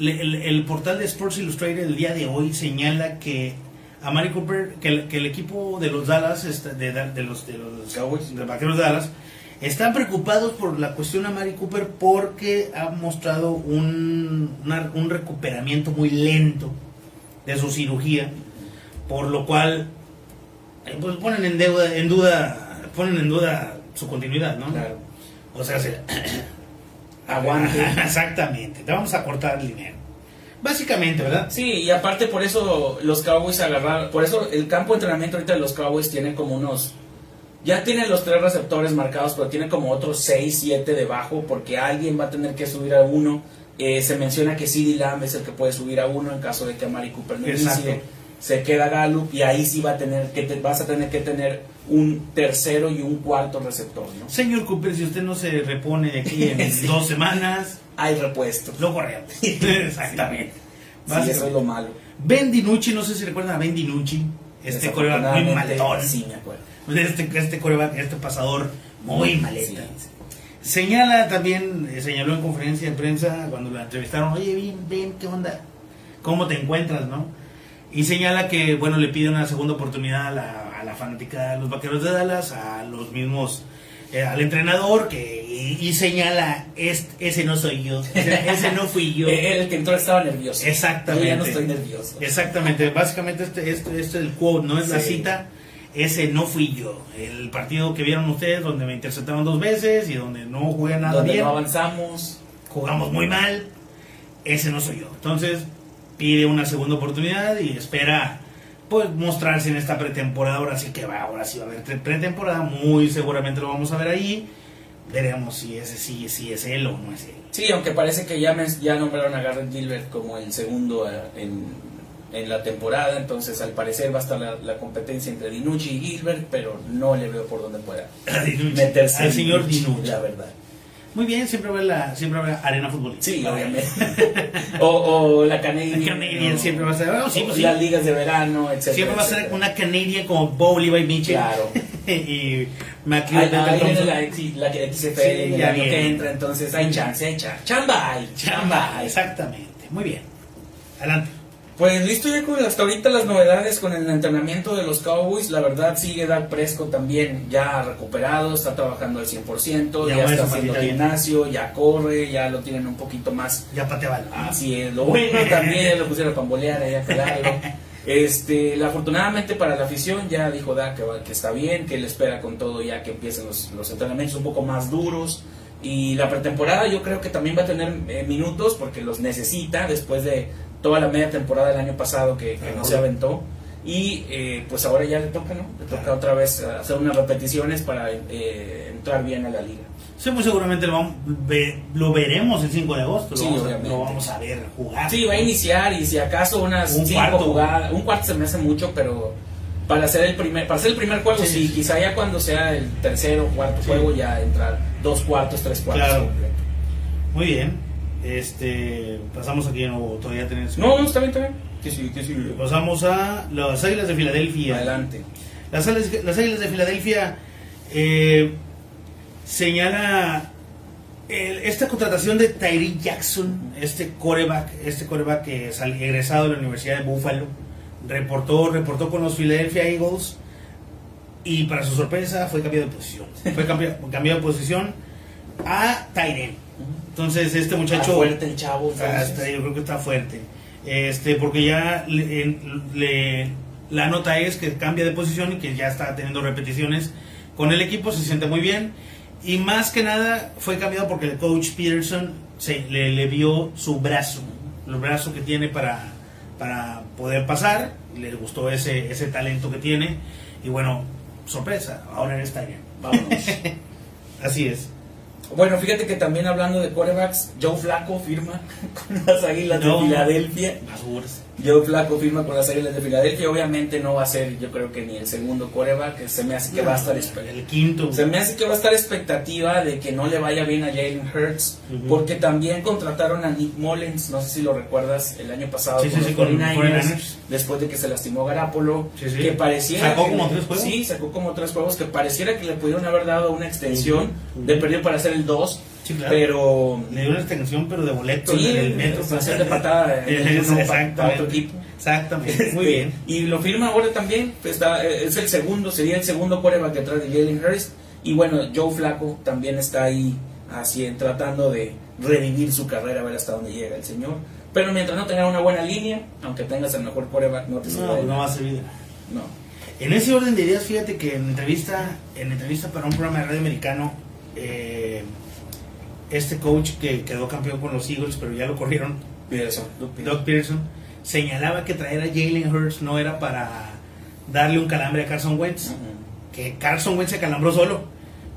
el, el portal de Sports Illustrated el día de hoy señala que Amari Cooper, que el, que el equipo de los Dallas, de, de los, de los Cowboys. de vaqueros de Dallas, están preocupados por la cuestión Amari Cooper porque ha mostrado un, una- un recuperamiento muy lento de su cirugía, por lo cual eh, pues ponen en, deuda, en duda ponen en duda su continuidad, ¿no? Claro. O sea, se- Aguante. Exactamente, te vamos a cortar el dinero. Básicamente, ¿verdad? Sí, y aparte por eso los Cowboys agarraron, por eso el campo de entrenamiento ahorita de los Cowboys tiene como unos, ya tiene los tres receptores marcados, pero tiene como otros 6, 7 debajo, porque alguien va a tener que subir a uno. Eh, se menciona que CeeDee Lamb es el que puede subir a uno en caso de que Amari Cooper no inicie. Se queda Gallup y ahí sí va a tener que te- vas a tener que tener un tercero y un cuarto receptor, ¿no? Señor Cooper, si usted no se repone de aquí en Sí. dos semanas, Hay repuestos. lo corremos. Exactamente. Sí, eso es lo malo. Ben DiNucci, no sé si recuerdan a Ben DiNucci, este coreback muy maltón. Sí, me acuerdo. Este, este coreback, este pasador muy maleta. Sí. Señala también, eh, señaló en conferencia de prensa cuando la entrevistaron, oye, Ben, Ben, ¿qué onda? ¿Cómo te encuentras, no? Y señala que, bueno, le pide una segunda oportunidad a la, a la fanática de los Vaqueros de Dallas, a los mismos, eh, al entrenador, que y, y señala, "Es- ese no soy yo, ese, no fui yo. Eh, El que entró estaba nervioso. Exactamente. Yo ya no estoy nervioso. Exactamente, básicamente este, este, este es el quote, no es la cita, ese no fui yo. El partido que vieron ustedes donde me interceptaron dos veces y donde no jugué nada Donde bien, no avanzamos. jugamos muy mal, ese no soy yo. Entonces pide una segunda oportunidad y espera pues mostrarse en esta pretemporada, ahora sí que va, ahora sí va a haber pretemporada, muy seguramente lo vamos a ver ahí, veremos si ese sí, si es él o no es él. Sí, aunque parece que ya, men- ya nombraron a Garrett Gilbert como el segundo eh, en, en la temporada, entonces al parecer va a estar la, la competencia entre Dinucci y Gilbert, pero no le veo por dónde pueda meterse. al señor Dinucci. La verdad. Muy bien, siempre va la, siempre va arena futbolística. Sí, obviamente. o, o la Canadian. La Canadian o- siempre va a ser- oh, sí, pues sí. Las ligas de verano, etc. Siempre va a ser una Canadian como Bo Levi Mitchell Claro. y McLeod la, la XFL Sí, el año que entra, entonces hay chance, hay chance. Chamba hay, chamba. Exactamente. Muy bien. Adelante. Pues listo ya con hasta ahorita las novedades con el entrenamiento de los Cowboys. La verdad sigue Dak Prescott también ya recuperado, está trabajando al 100%, Ya ya, está haciendo gimnasio, ya corre, ya lo tienen un poquito más Ya pateaba. Así es, lo bueno también lo pusieron a pambolear ahí a. Este, afortunadamente para la afición ya dijo Dak que, que está bien, que él espera con todo ya que empiecen los, los entrenamientos un poco más duros. Y la pretemporada yo creo que también va a tener eh, minutos porque los necesita después de toda la media temporada del año pasado que, que no se aventó. Y eh, pues ahora ya le toca, ¿no? Le toca otra vez hacer unas repeticiones para eh, entrar bien a la liga. Sí, muy seguramente lo, vamos- ve- lo veremos el 5 de agosto. Lo, Sí, vamos, a, lo vamos a ver jugar. Sí, va a iniciar y si acaso unas Un cinco cuarto. jugadas, un cuarto se me hace mucho, pero para hacer el primer, para hacer el primer juego Sí, sí, sí. quizá ya cuando sea el tercero o cuarto juego ya entrar dos cuartos, tres cuartos. Claro. completo. Muy bien. Este, pasamos aquí o todavía tenés. No, no, está bien, está bien. Que sí, que sí. Pasamos a las Águilas de Filadelfia. Adelante. Las Águilas, las Águilas de Filadelfia eh, señala el- esta contratación de Tyree Jackson, este coreback, este coreback que sal- egresado de la Universidad de Buffalo, reportó, reportó con los Philadelphia Eagles y para su sorpresa fue cambiado de posición. Fue cambiado, cambiado de posición a Tyrell. Entonces este muchacho Está fuerte el chavo. hasta yo creo que está fuerte. Este, porque ya le, le- la nota es que cambia de posición y que ya está teniendo repeticiones con el equipo, se siente muy bien. Y más que nada fue cambiado porque el coach Peterson se, le, le vio su brazo, el brazo que tiene para, para poder pasar. Le gustó ese, ese talento que tiene. Y bueno, sorpresa, ahora eres Tiger. Vámonos. Así es. Bueno, fíjate que también hablando de quarterbacks, Joe Flaco firma con las Águilas No. de Filadelfia. Basuras. Joe Flaco firma con las Águilas de Filadelfia. Obviamente no va a ser, yo creo que ni el segundo coreback, que se me hace que va a estar El quinto. se me hace que va a estar expectativa de que no le vaya bien a Jalen Hurts, porque también contrataron a Nick Mullens, no sé si lo recuerdas, el año pasado Sí, sí, con sí, los con 49ers, 49ers. después de que se lastimó Garapolo, Sí, sí. que pareciera Sacó que- como tres juegos. Sí, sacó como tres juegos que pareciera que le pudieron haber dado una extensión de perdido para hacer el 2, Sí, claro. pero Le dio una extensión, pero de boleto sí, en el metro. extensión de patada para otro equipo. Exactamente. Muy Este, bien. Y lo firma ahora también. pues, Está, eh, es el segundo, sería el segundo coreback detrás de Jalen Hurst. Y bueno, Joe Flaco también está ahí así tratando de revivir su carrera, a ver hasta dónde llega el señor. Pero mientras no tenga una buena línea, aunque tengas el mejor coreback, no te sirve No, no va a servir. No. En ese orden de ideas, fíjate que en entrevista, en entrevista para un programa de radio americano, eh, este coach que quedó campeón con los Eagles, pero ya lo corrieron, Peterson, Doug Peterson. Doug Pearson, señalaba que traer a Jalen Hurts no era para darle un calambre a Carson Wentz, Ujú. que Carson Wentz se calambró solo,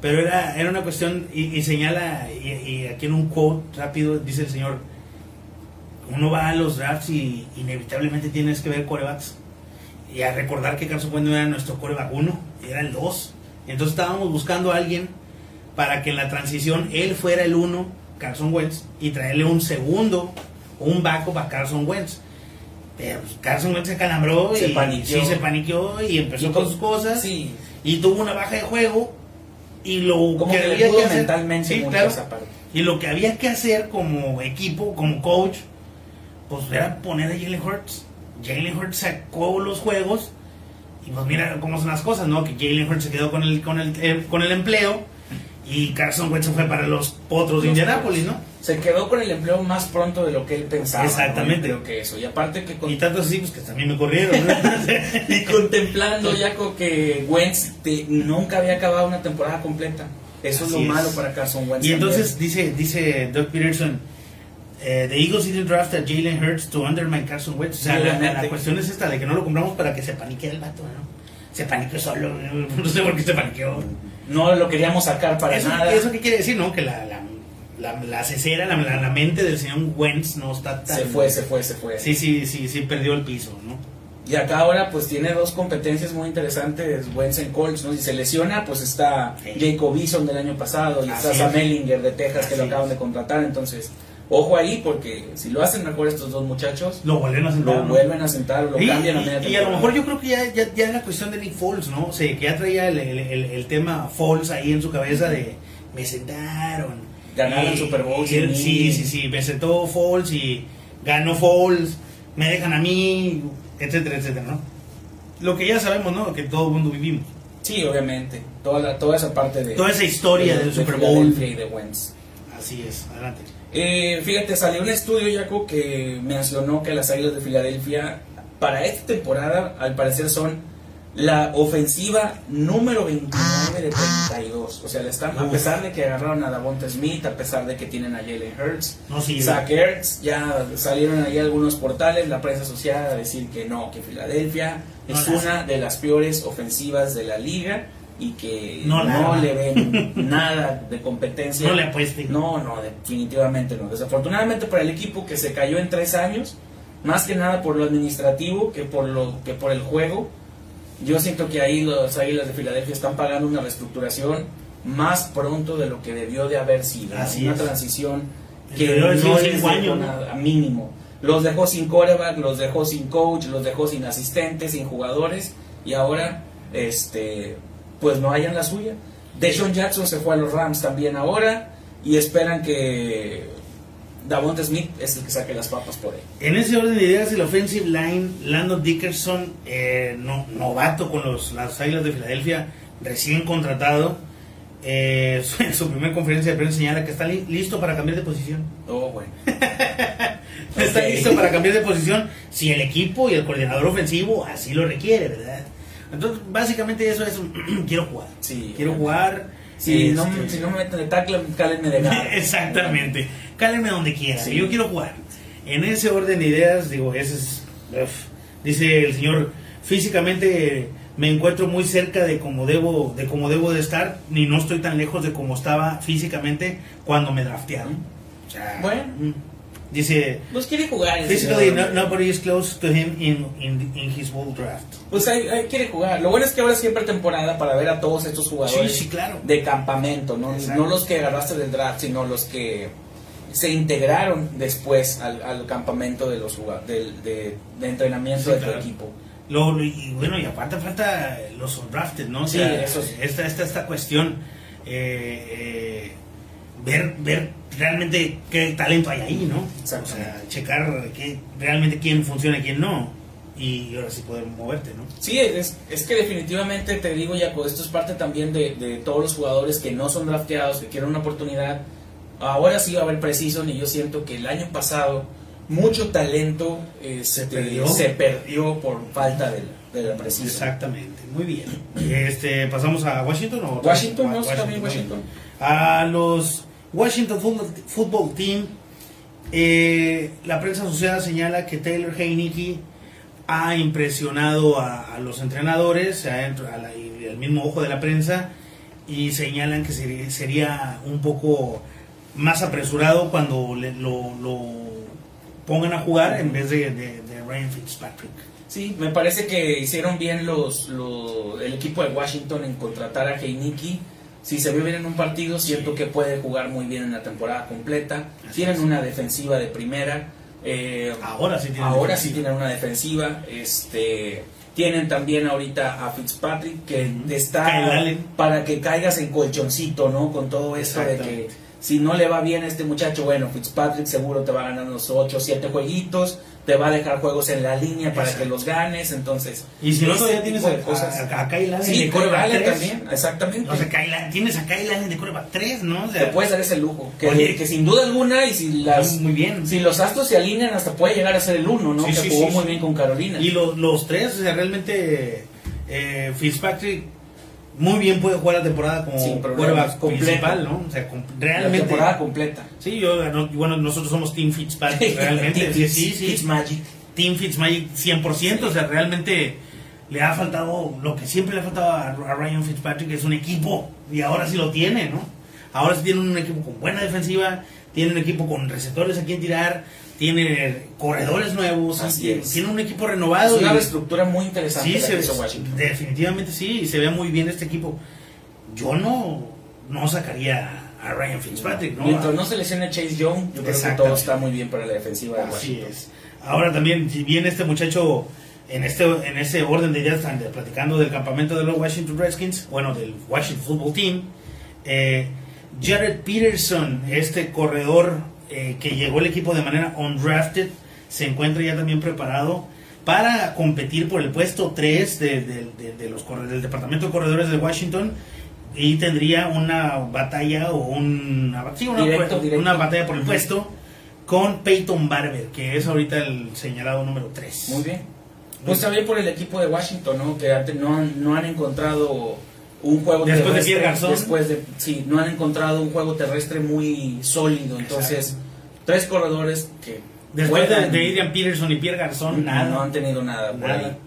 pero era, era una cuestión, y, y señala, y, y aquí en un quote rápido dice el señor, uno va a los drafts y inevitablemente tienes que ver corebacks, y a recordar que Carson Wentz no era nuestro coreback uno, era el dos, entonces estábamos buscando a alguien para que en la transición él fuera el uno, Carson Wentz, y traerle un segundo, un backup a Carson Wentz. Pero pues, Carson Wentz se calambró Se y paniqueó. sí se paniqueó y empezó Y con con- sus cosas Sí, y tuvo una baja de juego y lo como que que había que hacer mentalmente sí, claro. esa parte. y lo que había que hacer como equipo como coach pues era poner a Jalen Hurts Jalen Hurts sacó los juegos y pues mira cómo son las cosas no que Jalen Hurts se quedó con el con el eh, con el empleo y Carson Wentz fue para los potros de Indianápolis no Se quedó con el empleo más pronto de lo que él pensaba. ¿no? Exactamente. Creo que eso. Y aparte que con- y tanto así pues que también me corrieron ¿no? y contemplando ya con que Wentz te- nunca había acabado una temporada completa. Eso es lo es. malo para Carson Wentz. Y también. entonces dice, dice Doug Peterson, eh, the Eagles didn't draft a Jalen Hurts to undermine Carson Wentz. O sea, la, la- cuestión es esta, de que no lo compramos para que se paniquee el vato, ¿no? Se paniqueó solo, no sé por qué se paniqueó. No lo queríamos sacar para Eso, nada. ¿Eso qué quiere decir, no? Que la, la, la, la cesera, la, la, la mente del señor Wentz no está tan... Se fue, se fue, se fue. Sí, sí, sí, sí, perdió el piso, ¿no? Y acá ahora pues tiene dos competencias muy interesantes Wentz en Colts, ¿no? Si se lesiona, pues está Sí. Jacob Eason del año pasado y Así está Sam es. Ellinger de Texas que lo acaban es. de contratar. Entonces, ojo ahí porque si lo hacen mejor estos dos muchachos, Lo vuelven a sentar, lo ¿no? vuelven a sentar, lo Y, cambian a y- media y a lo mejor yo creo que ya, ya, ya era cuestión de Nick Foles, ¿no? O sea, que ya traía el, el, el- el tema Foles ahí en su cabeza de me sentaron. Ganaron Y- Super Bowl y-. Sí, sí, sí, me sentó Foles y ganó Foles, me dejan a mí, etcétera, etcétera, ¿no? Lo que ya sabemos, ¿no? Que todo el mundo vivimos. Sí, obviamente. Toda, la- toda esa parte de... Toda esa historia de- del de Super Bowl. Y de Wentz. Así es, adelante. Eh, fíjate, salió un estudio, Jaco, que mencionó que las Águilas de Filadelfia para esta temporada, al parecer, son la ofensiva número 29 de 32. O sea, le están, a pesar de que agarraron a Davonta Smith, a pesar de que tienen a Jalen Hurts, No sirve. Zach Ertz, ya salieron ahí algunos portales, la prensa asociada a decir que no, que Filadelfia No es una de las peores ofensivas de la liga y que No le ven nada de competencia. No le apueste. No, no, definitivamente no. Desafortunadamente para el equipo que se cayó en tres años, más que nada por lo administrativo que por lo que por el juego. Yo siento que ahí los Águilas de Filadelfia están pagando una reestructuración más pronto de lo que debió de haber sido. Así una es. transición que Debió no cinco les dejó años, ¿no? nada, mínimo. Los dejó sin coreback, los dejó sin coach, los dejó sin asistentes, sin jugadores y ahora este pues no hayan la suya. Deshaun Jackson se fue a los Rams también ahora y esperan que Davonta Smith es el que saque las papas por él. En ese orden de ideas, el offensive line, Landon Dickerson, eh, no- novato con los, las Águilas de Filadelfia, recién contratado, eh, su- en su primera conferencia de prensa señala que está li- listo para cambiar de posición. Oh, bueno. Está listo para cambiar de posición si el equipo y el coordinador ofensivo así lo requiere, ¿verdad? Entonces, básicamente eso es, quiero jugar. Sí. Quiero jugar. Si, no, este, si no me meten de tackle, cálenme de gana. Exactamente. Cálenme donde quiera. Sí. Yo quiero jugar. En ese orden de ideas, digo, ese es. uf. dice el señor, físicamente me encuentro muy cerca de cómo debo, de cómo debo de estar, ni no estoy tan lejos de cómo estaba físicamente cuando me draftearon. O sea, Bueno. Dice, Pues quiere jugar. Basically, no, nobody is close to him in, in, in his whole draft. Pues ahí, ahí quiere jugar. Lo bueno es que ahora siempre temporada para ver a todos estos jugadores Sí, sí, claro. de campamento, ¿no? Exacto. no los que agarraste del draft, sino los que se integraron después al, al campamento de los del- de, de entrenamiento Sí, de claro. tu equipo. Lo, y bueno, y aparte falta los undrafted, ¿no? O Sí, sea, eso sí. esta, esta, esta cuestión, eh, eh, ver, ver realmente qué talento hay ahí, ¿no? O sea, checar qué, realmente quién funciona y quién no. Y ahora sí poder moverte, ¿no? Sí, es, es que definitivamente te digo, Jaco, esto es parte también de, de todos los jugadores que no son drafteados, que quieren una oportunidad. Ahora sí va a haber precision y yo siento que el año pasado mucho talento este, perdió. se perdió por falta de la, de la precision. Exactamente, muy bien. Este, ¿Pasamos a Washington o Washington, ¿no? Wa- Está bien ¿no? Washington. A los Washington Football, Team, eh, la prensa asociada señala que Taylor Heineke ha impresionado a, los entrenadores, al mismo ojo de la prensa, y señalan que sería, sería un poco más apresurado cuando le- lo, pongan a jugar en vez de Ryan Fitzpatrick. Sí, me parece que hicieron bien los, los- el equipo de Washington en contratar a Heineke. Si se ve bien en un partido, siento que puede jugar muy bien en la temporada completa. Así Tienen es. una defensiva de primera. eh, Ahora sí tienen ahora sí tienen una defensiva. Este, tienen también ahorita a Fitzpatrick que está para que caigas en colchoncito, ¿no? Con todo esto de que si no le va bien a este muchacho, bueno, Fitzpatrick seguro te va a ganar unos 8 o 7 jueguitos, te va a dejar juegos en la línea para Exacto. que los ganes, entonces... Y si no, todavía tienes a, cosas. a, a Kyle Allen Sí, de Allen tres. también, exactamente. O sea, Kyle tienes a Kyle Allen de coreback 3, ¿no? O sea, te puedes dar ese lujo. Que, Oye. que sin duda alguna, y si las... muy bien. Si los astros se alinean, hasta puede llegar a ser el uno, ¿no? Sí, que sí, jugó sí, muy bien con Carolina. Y lo- los tres, o sea, realmente eh, Fitzpatrick muy bien puede jugar la temporada como quarterback completo. principal, ¿no? O sea, com- la realmente. temporada completa. Sí, yo, no- bueno, nosotros somos Team Fitzpatrick, realmente. sí, sí, sí. Fitzmagic. Team Fitzmagic 100%, o sea, realmente le ha faltado lo que siempre le ha faltado a, a Ryan Fitzpatrick, es un equipo, y ahora sí lo tiene, ¿no? Ahora sí tiene un equipo con buena defensiva, tiene un equipo con receptores a quien tirar, tiene corredores nuevos, Así tiene, un equipo Es renovado. una y- reestructura muy interesante sí, se, Washington. definitivamente sí, y se ve muy bien este equipo. Yo no, no sacaría a Ryan Fitzpatrick, ¿no? Mientras no se lesione Chase Young, yo creo que todo está muy bien para la defensiva de Así Washington. es. Ahora también, si bien este muchacho, en este en ese orden de ideas, están platicando del campamento de los Washington Redskins, bueno, del Washington Football Team, eh, Jared Peterson, este corredor eh, que llegó al equipo de manera undrafted, se encuentra ya también preparado para competir por el puesto 3 de, de- de- de los del Departamento de Corredores de Washington y tendría una batalla o una, sí, una, Directo, directo. una batalla por el puesto con Peyton Barber, que es ahorita el señalado número 3. Muy bien. Pues también por el equipo de Washington, ¿no? Que no, no han encontrado un juego Después de. Pierre Garçon. Después de, sí, no han encontrado un juego terrestre muy sólido. Entonces, tres corredores que Después de, juegan- de Adrian Peterson y Pierre Garzón, nada. no han tenido nada por ahí.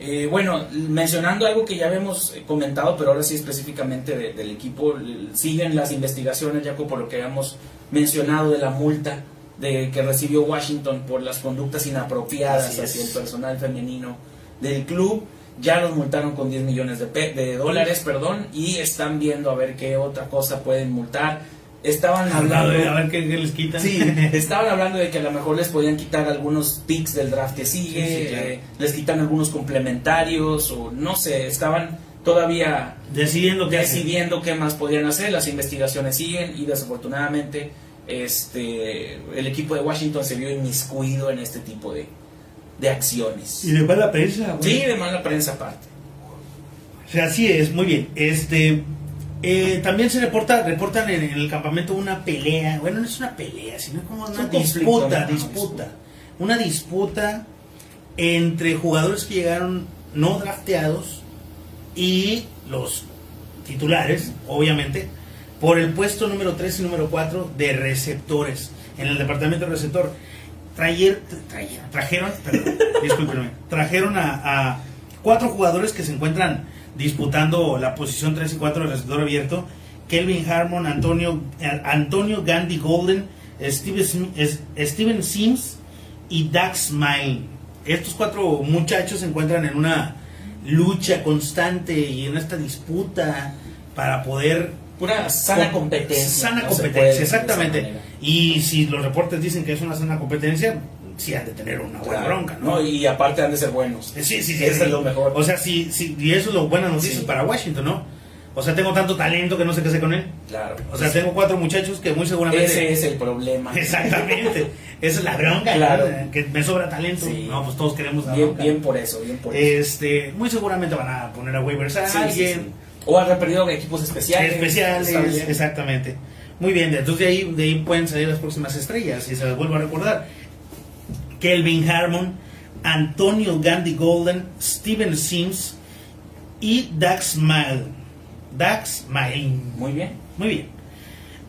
Eh, bueno, mencionando algo que ya habíamos eh, comentado, pero ahora sí específicamente de- del equipo, siguen las investigaciones, ya por lo que habíamos mencionado de la multa de que recibió Washington por las conductas inapropiadas Así es. hacia el personal femenino del club. Ya los multaron con 10 millones de, pe- de dólares, perdón, y están viendo a ver qué otra cosa pueden multar. Estaban hablando... ver, a ver qué, qué les quitan. Sí, estaban hablando de que a lo mejor les podían quitar algunos picks del draft que sigue, Sí, sí, claro. eh, les quitan algunos complementarios o no sé, estaban todavía Decidiendo qué decidiendo qué más podían hacer, las investigaciones siguen y desafortunadamente este el equipo de Washington se vio inmiscuido en este tipo de, de acciones. Y de mala prensa, güey. Sí, de mala prensa aparte. O sea, así es, muy bien. Este, eh, también se reporta, reportan en, el campamento una pelea. Bueno, no es una pelea, sino como una disputa, ¿no? disputa. Una disputa entre jugadores que llegaron no drafteados y los titulares, obviamente, por el puesto número 3 y número 4 de receptores en el departamento de receptor. Trayer, trayeron, trajeron, perdón, discúlpenme, trajeron a, a cuatro jugadores que se encuentran disputando la posición 3 y 4 del receptor abierto. Kelvin Harmon, Antonio, eh, Antonio Gandhi Golden, es- Steven Sims y Dax Smile. Estos cuatro muchachos se encuentran en una lucha constante y en esta disputa para poder Pura sana competencia. Sana competencia, exactamente. Y si los reportes dicen que es una sana competencia, sí han de tener una buena Claro. bronca, ¿no? No, y aparte han de ser buenos. Sí, sí, sí. Eso sí. es lo mejor. O sea, sí, sí, y eso es lo buena noticia Sí. para Washington, ¿no? O sea, tengo tanto talento que no sé qué hacer con él. claro. O sea, tengo cuatro muchachos que muy seguramente... Ese es el problema. Exactamente. Esa es la bronca, Claro. ¿no? que me sobra talento. Sí. No, pues todos queremos la Bien, bronca. bien por eso, bien por eso. Este, muy seguramente van a poner a waivers a alguien. O han perdido equipos especiales. Especiales, exactamente. Muy bien, entonces de ahí, de ahí pueden salir las próximas estrellas. Y se las vuelvo a recordar. Kelvin Harmon, Antonio Gandhi Golden, Steven Sims y Dax Mile. Dax Mile. Muy bien. Muy bien.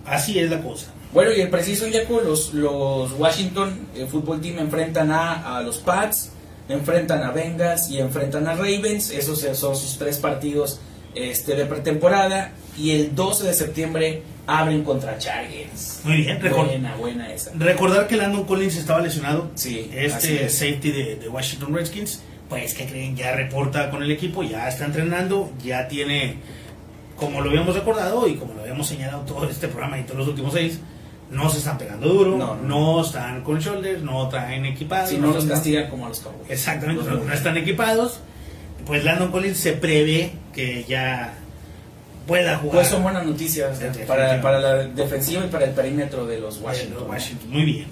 Así es la cosa. Bueno, y el preciso Yaco, los, los Washington eh, Football Team enfrentan a, a los Pats, enfrentan a Bengals y enfrentan a Ravens. Esos son sus tres partidos este, de pretemporada. Y el 12 de septiembre abren contra Chargers. Muy bien, record- Buena, buena esa. Recordar que Landon Collins estaba lesionado. Sí, Este es. safety de, de Washington Redskins, pues que creen, ya reporta con el equipo, ya está entrenando, ya tiene, como lo habíamos recordado y como lo habíamos señalado todo este programa y todos los últimos seis, no se están pegando duro, No, no, no. están con shoulders, no traen equipados. Si no los castigan como a los Cowboys. Exactamente, no están equipados. Pues Landon Collins se prevé que ya pueda jugar. Pues son buenas noticias para, para la defensiva y para el perímetro de los Washington. Muy bien.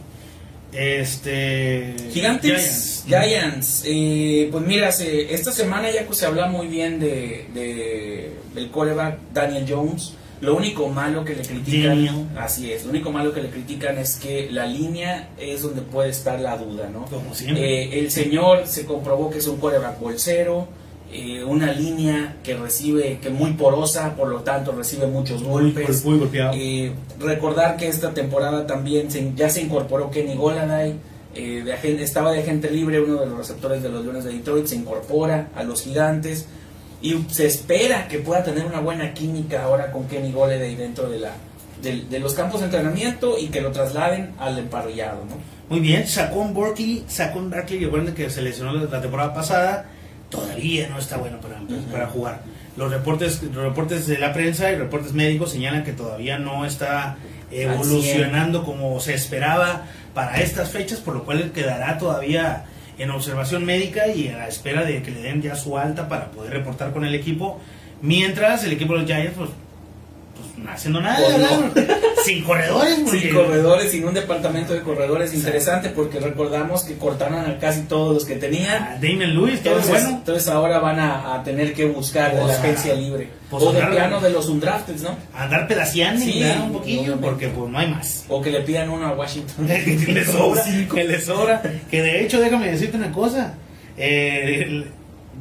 Este. Gigantes, Giants. eh, pues mira, se- esta semana ya pues, se habla muy bien de, de- del coreback Daniel Jones. Lo único malo que le critican, Daniel. así es, lo único malo que le critican es que la línea es donde puede estar la duda, ¿no? Como siempre. Eh, el señor se comprobó que es un coreback bolsero, eh, una línea que recibe, que muy porosa, por lo tanto recibe muchos golpes. muy golpeado. Eh, recordar que esta temporada también se- ya se incorporó Kenny Goladay, eh, de estaba de agente libre, uno de los receptores de los Leones de Detroit, se incorpora a los Gigantes y se espera que pueda tener una buena química ahora con Kenny Goladay dentro de, la, de los campos de entrenamiento y que lo trasladen al emparrillado. ¿no? Muy bien, Saquon Barkley, Saquon Barkley, recuerden que se lesionó la temporada pasada, todavía no está bueno para, para jugar. Los reportes, los reportes de la prensa y reportes médicos señalan que todavía no está evolucionando como se esperaba para estas fechas, por lo cual él quedará todavía en observación médica y a la espera de que le den ya su alta para poder reportar con el equipo. Mientras el equipo de los Giants, pues no haciendo nada, Pues sin corredores. porque- Sin corredores, sin un departamento de corredores interesante porque recordamos que cortaron a casi todos los que tenían. Damien Lewis, todo bueno. entonces ahora van a, a tener que buscar de O la agencia libre. pues o de plano de los undrafted, ¿no? andar pedaciando Sí, y un poquillo porque pues no hay más O que le pidan uno a Washington. que le sobra que le sobra que de hecho déjame decirte una cosa eh,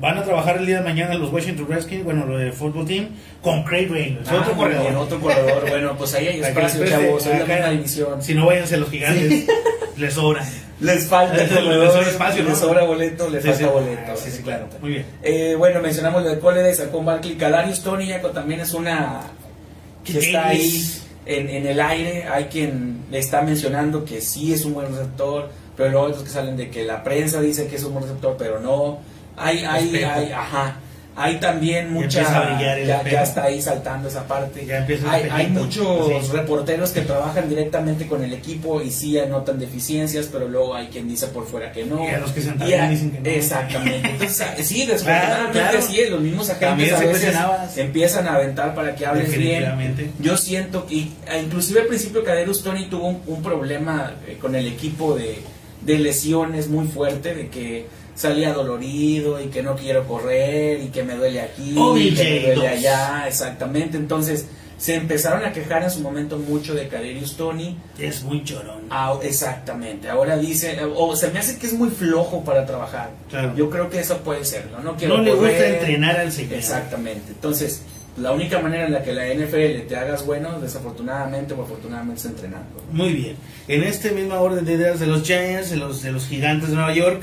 van a trabajar el día de mañana los Washington Redskins bueno lo del fútbol team con Craig Reynolds Ah, otro corredor bien, otro corredor. Bueno, pues ahí hay espacio, chavos. Es la misma división. si no váyanse los gigantes les sobra Les falta Les corredor, sobra espacio, ¿no? les sobra boleto, les Sí, falta sí. boleto. Sí, sí, claro. Muy bien. Eh, bueno, mencionamos lo de Cole, sacó Barkley, Kadarius Tony Yaco también es una que está ahí en, en el aire. Hay quien le está mencionando que sí es un buen receptor, pero luego otros que salen de que la prensa dice que es un buen receptor, pero no. Hay, hay, hay, ajá. Hay también mucha. ya, está ahí saltando esa parte. Ya hay, hay muchos Sí. reporteros que trabajan directamente con el equipo y sí anotan deficiencias, pero luego hay quien dice por fuera que no. Y a los que se a- dicen que no. Exactamente. Entonces, ah, sí, desafortunadamente Claro, claro. sí, los mismos agentes a veces empiezan a aventar para que hables bien. Yo siento que, e inclusive al principio Caderus Tony tuvo un, un problema eh, con el equipo de, de lesiones muy fuerte, de que salía dolorido y que no quiero correr y que me duele aquí OBJ y que me duele allá, exactamente. Entonces se empezaron a quejar en su momento mucho de Caderius Tony. es muy chorón Ah, exactamente. Ahora dice, o se me hace que es muy flojo para trabajar. Claro. Yo creo que eso puede ser, ¿no? No, quiero no le gusta entrenar al señor Exactamente. Entonces, la única manera en la que la NFL te hagas bueno, desafortunadamente o afortunadamente, es entrenando. Muy bien. En este mismo orden de ideas de los Giants, de los, de los gigantes de Nueva York,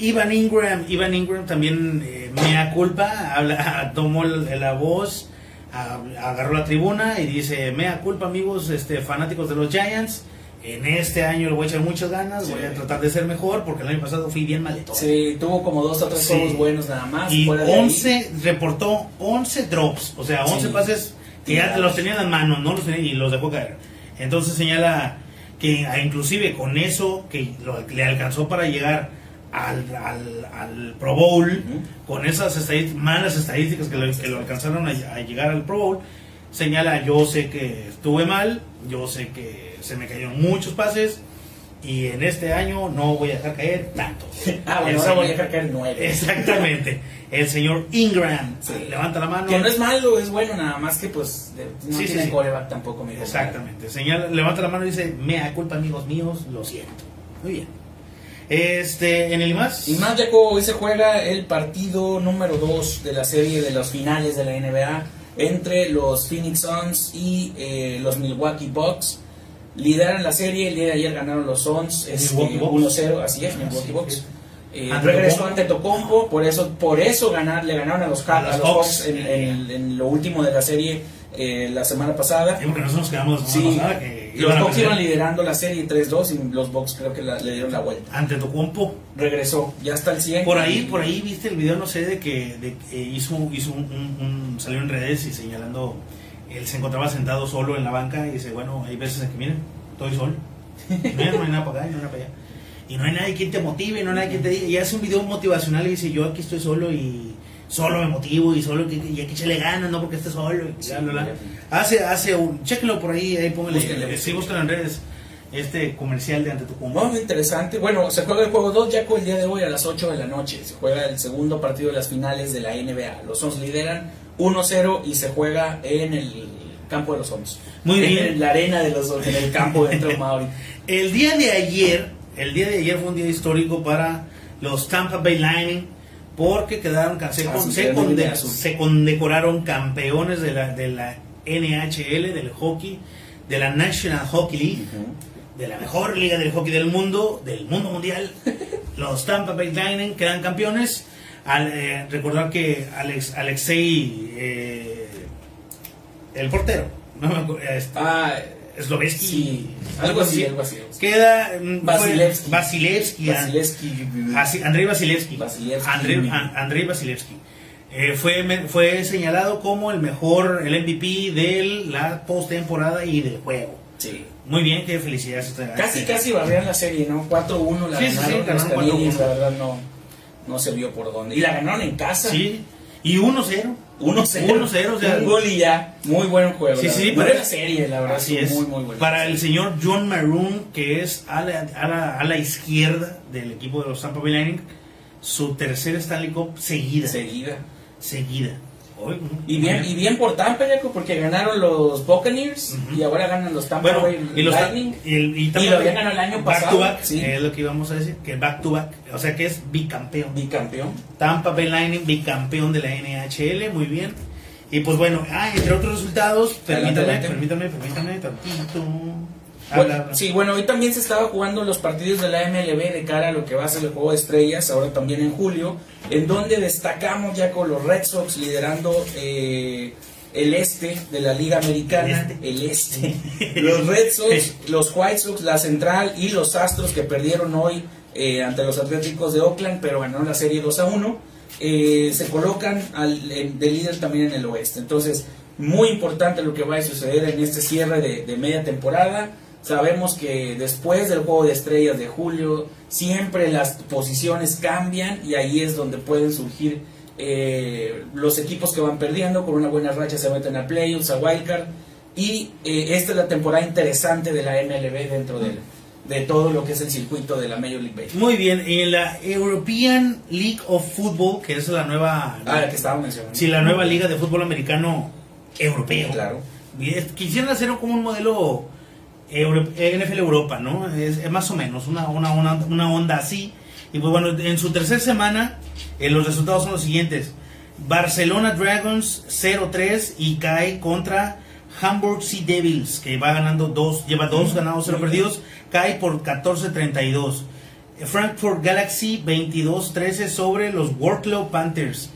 Ivan Ingram, Ivan Ingram también eh, mea culpa, habla, tomó la voz, agarró la tribuna y dice, mea culpa amigos este, fanáticos de los Giants, En este año le voy a echar muchas ganas, Sí. voy a tratar de ser mejor porque el año pasado fui bien maletón. Sí, tuvo como dos o tres Sí. juegos buenos nada más. Y fuera de ahí. 11, reportó 11 drops, o sea, 11 Sí. pases que ya los tenía en las manos, no los tenía y los dejó caer. Entonces señala que ah, inclusive con eso que lo- le alcanzó para llegar al, al, al Pro Bowl, con esas estadísticas, malas estadísticas que lo, que lo alcanzaron a, a llegar al Pro Bowl, señala, yo sé que estuve mal, yo sé que se me cayeron muchos pases y en este año no voy a dejar caer tanto. Ah, bueno, voy a dejar caer nueve. Exactamente. El señor Ingram Sí. levanta la mano. Que no es malo, es bueno, nada más que pues de- no Sí, tiene sí. coreback tampoco, mi. Exactamente. Señala, levanta la mano y dice, mea culpa amigos míos, lo siento. Muy bien. Este, en el más. Y más, Jaco, hoy se juega el partido número 2 de la serie de los finales de la NBA entre los Phoenix Suns y eh, los Milwaukee Bucks. Lideran la serie, el día de ayer ganaron los Suns este, Milwaukee Bucks. 1-0, así es, Milwaukee sí, Bucks. sí. Eh, regresó ante Tocompo, por eso, por eso ganar, le ganaron a los, A a los. Bucks en, en- en lo último de la serie eh, la semana pasada. Digo que nosotros nos quedamos la semana Sí, pasada que los Bucks iban liderando la serie 3-2 y los Bucks creo que la- le dieron la vuelta. ante Tocumpo. Regresó, ya está el 100. Por ahí, por ahí viste el video, no sé, de que, de hizo, hizo un, un- un- salió en redes y señalando, él se encontraba sentado solo en la banca y dice, bueno, hay veces en que miren, estoy solo. No hay nada para acá, no hay nada para allá. Y no hay nadie quien te motive, no hay nadie quien te diga. Y hace un video motivacional y dice, yo aquí estoy solo y solo me motivo y solo que, y aquí le ganas, no porque esté solo. y Sí, bla, bla. Hace, hace un, chéquenlo por ahí, ahí póngale, Búsquenle, sí, búsquenle. búsquenlo en redes, este comercial de Ante Tucumbo. Muy interesante. Bueno, se juega el juego 2 ya el día de hoy a las 8 de la noche. Se juega el segundo partido de las finales de la NBA. Los Suns lideran 1-0 y se juega en el campo de los Suns. Muy En bien. la arena de los Suns, en el campo dentro de Maori. El día de ayer, el día de ayer fue un día histórico para los Tampa Bay Lightning porque quedaron se, Ah, con- se conde- condecoraron campeones de la, de la NHL, del hockey, de la National Hockey League, de la mejor liga del hockey del mundo, del mundo mundial. Los Tampa Bay Lightning quedan campeones. Al, eh, recordar que Alex, Alexei, eh, el portero, no me acuerdo, este, Ah, Sloveski, sí. Algo así, algo así. Queda mm, Vasilevsky. Vasilevsky, Vasilevsky. Así, Andrei Vasilevsky. Vasilevsky. Andrei, An- Andrei Vasilevsky. Eh, fue, fue señalado como el mejor, el MVP de la postemporada y del juego. Sí. Muy bien, qué felicidades. Casi, casi barrían la serie, ¿no? 4-1 la Sí, sí, sí, ganaron. los ganaron Canadiens, 4-1. la verdad no, no se vio por dónde. Y la ganaron en casa. Sí, y 1-0. 1-0. 1-0, o sea, un gol y ya. Muy buen juego. Sí, la sí, para- Buena serie, la verdad. Así es. Muy, muy buena. Para el señor John Maroon, que es a la, a la- a la izquierda del equipo de los Tampa Bay Lightning, su tercera Stanley Cup seguida. Seguida. Seguida. Y bien, y bien por Tampa, porque ganaron los Buccaneers y ahora ganan los Tampa Bueno, Bay y, los, Lightning. y, el- y Y lo habían ganado el año back pasado, To back, sí. Es lo que íbamos a decir, que back to back, o sea que es bicampeón. Bicampeón. Tampa Bay Lightning, bicampeón de la NHL, muy bien. Y pues bueno, ah, entre otros resultados, permítame, adelante. permítame, permítame, tantito. Habla, habla. sí, bueno, hoy también se estaba jugando los partidos de la MLB de cara a lo que va a ser el juego de estrellas, ahora también en julio, en donde destacamos ya con los Red Sox liderando eh, el este de la Liga Americana, el este. Los Red Sox, los White Sox, la Central y los Astros que perdieron hoy eh, ante los Atléticos de Oakland, pero ganaron la serie 2 a 1, eh, se colocan al, en- de líder también en el oeste. Entonces, muy importante lo que va a suceder en este cierre de, de media temporada. Sabemos que después del juego de estrellas de julio, siempre las posiciones cambian y ahí es donde pueden surgir eh, los equipos que van perdiendo. Con una buena racha se meten a playoffs, a wildcard. Y eh, esta es la temporada interesante de la MLB dentro del- de todo lo que es el circuito de la Major League Baseball. Muy bien, en la European League of Football, que es la nueva, Ah, la que estaba mencionando. sí, la nueva liga de fútbol americano europeo. Claro. Quisieran hacer como un modelo Euro- NFL Europa, ¿no? Es, es más o menos una, una, una, una onda así. Y pues bueno, en su tercera semana, eh, los resultados son los siguientes. Barcelona Dragons 0-3 y cae contra Hamburg Sea Devils, que va ganando dos, lleva dos ganados, cero perdidos, cae por 14-32. Frankfurt Galaxy 22-13 sobre los Worklow Panthers.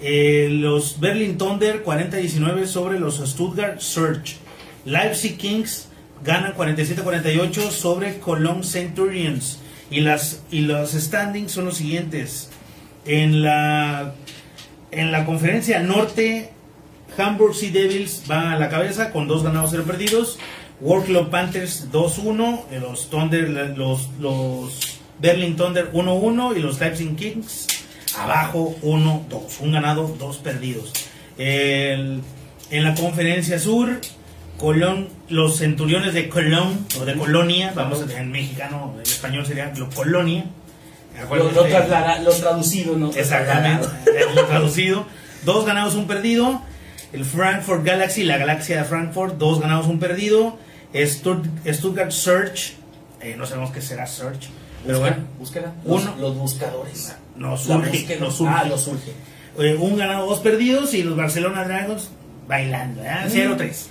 Eh, los Berlin Thunder 40-19 sobre los Stuttgart Surge. Leipzig Kings ganan 47-48 sobre Cologne Centurions. Y, las, y los standings son los siguientes. En la, en la conferencia norte, Hamburg Sea Devils va a la cabeza con dos ganados, cero perdidos. World Club Panthers 2-1. eh, Los Thunder, los, los Berlin Thunder 1-1. Y los Leipzig Kings abajo 1-2. Un ganado, dos perdidos. El- en la conferencia sur, Colón, los centuriones de Colón o de Colonia, vamos a en mexicano, en español sería lo Colonia. Lo, Acuérdense lo traslada- lo traducido, ¿no? Exactamente, lo traducido. Dos ganados, un perdido. El Frankfurt Galaxy, la Galaxia de Frankfurt, dos ganados, un perdido. Stutt- Stuttgart Search, eh, no sabemos qué será Search, pero bueno, búsqueda. Los, Uno. los buscadores. nos La surge, nos surge. Ah, los surge. Eh, un ganado, dos perdidos y los Barcelona Dragons bailando, ¿eh? 0-3.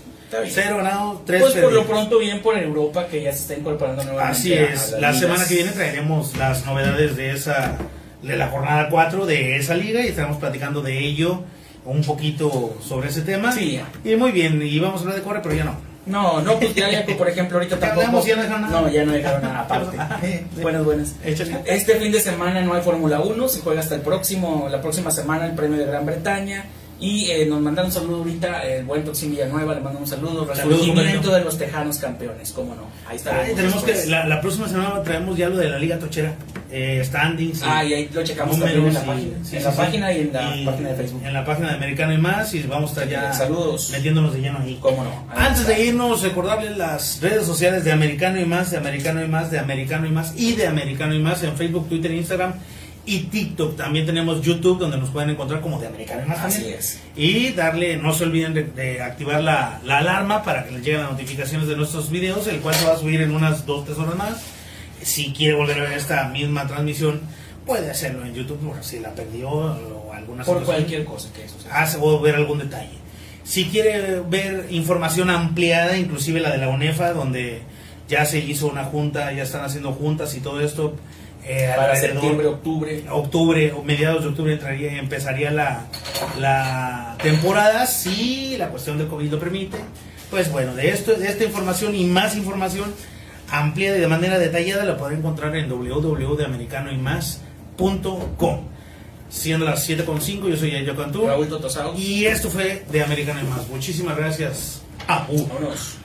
Cero ganado, tres Pues por lo pronto bien por Europa que ya se está incorporando nuevamente. Así es, a la semana que viene traeremos las novedades de esa de la jornada 4 de esa liga y estaremos platicando de ello un poquito sobre ese tema. Sí. Y muy bien, y vamos a hablar de corre, pero ya no. No, no, pues ya, ya, por ejemplo, ahorita tampoco. ya no dejaron nada. No, ya no dejaron nada aparte. buenas, buenas. Échale. Este fin de semana no hay Fórmula 1, se juega hasta el próximo, la próxima semana el premio de Gran Bretaña. Y eh, nos mandaron un saludo ahorita, el buen Toxin Villanueva, le mandamos un saludo. Resurgimiento de los Tejanos campeones, cómo no. Ahí está. Tenemos que, la, la próxima semana traemos ya lo de la Liga Tochera, eh, standings. Ah, y ahí lo checamos también en la y- página. sí, en sí, la sí. página y en la Y página de Facebook. En la página de Americano y más, y vamos a estar ya Saludos. metiéndonos de lleno ahí. Cómo no. Antes está. de irnos, recordarles las redes sociales de Americano y más, de Americano y más, de Americano y más y de Americano y más en Facebook, Twitter, Instagram y TikTok. También tenemos YouTube donde nos pueden encontrar como de Americano y más. Así también. es. Y darle, no se olviden de, de activar la, la alarma para que les lleguen las notificaciones de nuestros videos, el cual se va a subir en unas 2-3 horas más. Si quiere volver a ver esta misma transmisión, puede hacerlo en YouTube, por si la perdió o alguna Por cualquier cosa que eso sea. hace o ver algún detalle. Si quiere ver información ampliada, inclusive la de la UNEFA, donde ya se hizo una junta, ya están haciendo juntas y todo esto, eh, Para septiembre, octubre. octubre o mediados de octubre entraría, empezaría la, la temporada, si la cuestión del COVID lo permite. Pues bueno, de, esto, de esta información y más información ampliada y de manera detallada la podrá encontrar en www.americanoymás.com. Siendo las 7.5, yo soy Yayo Cantú. Raúl Totosao. Y esto fue de Americano y Más. Muchísimas gracias. Ah, uh. Vámonos.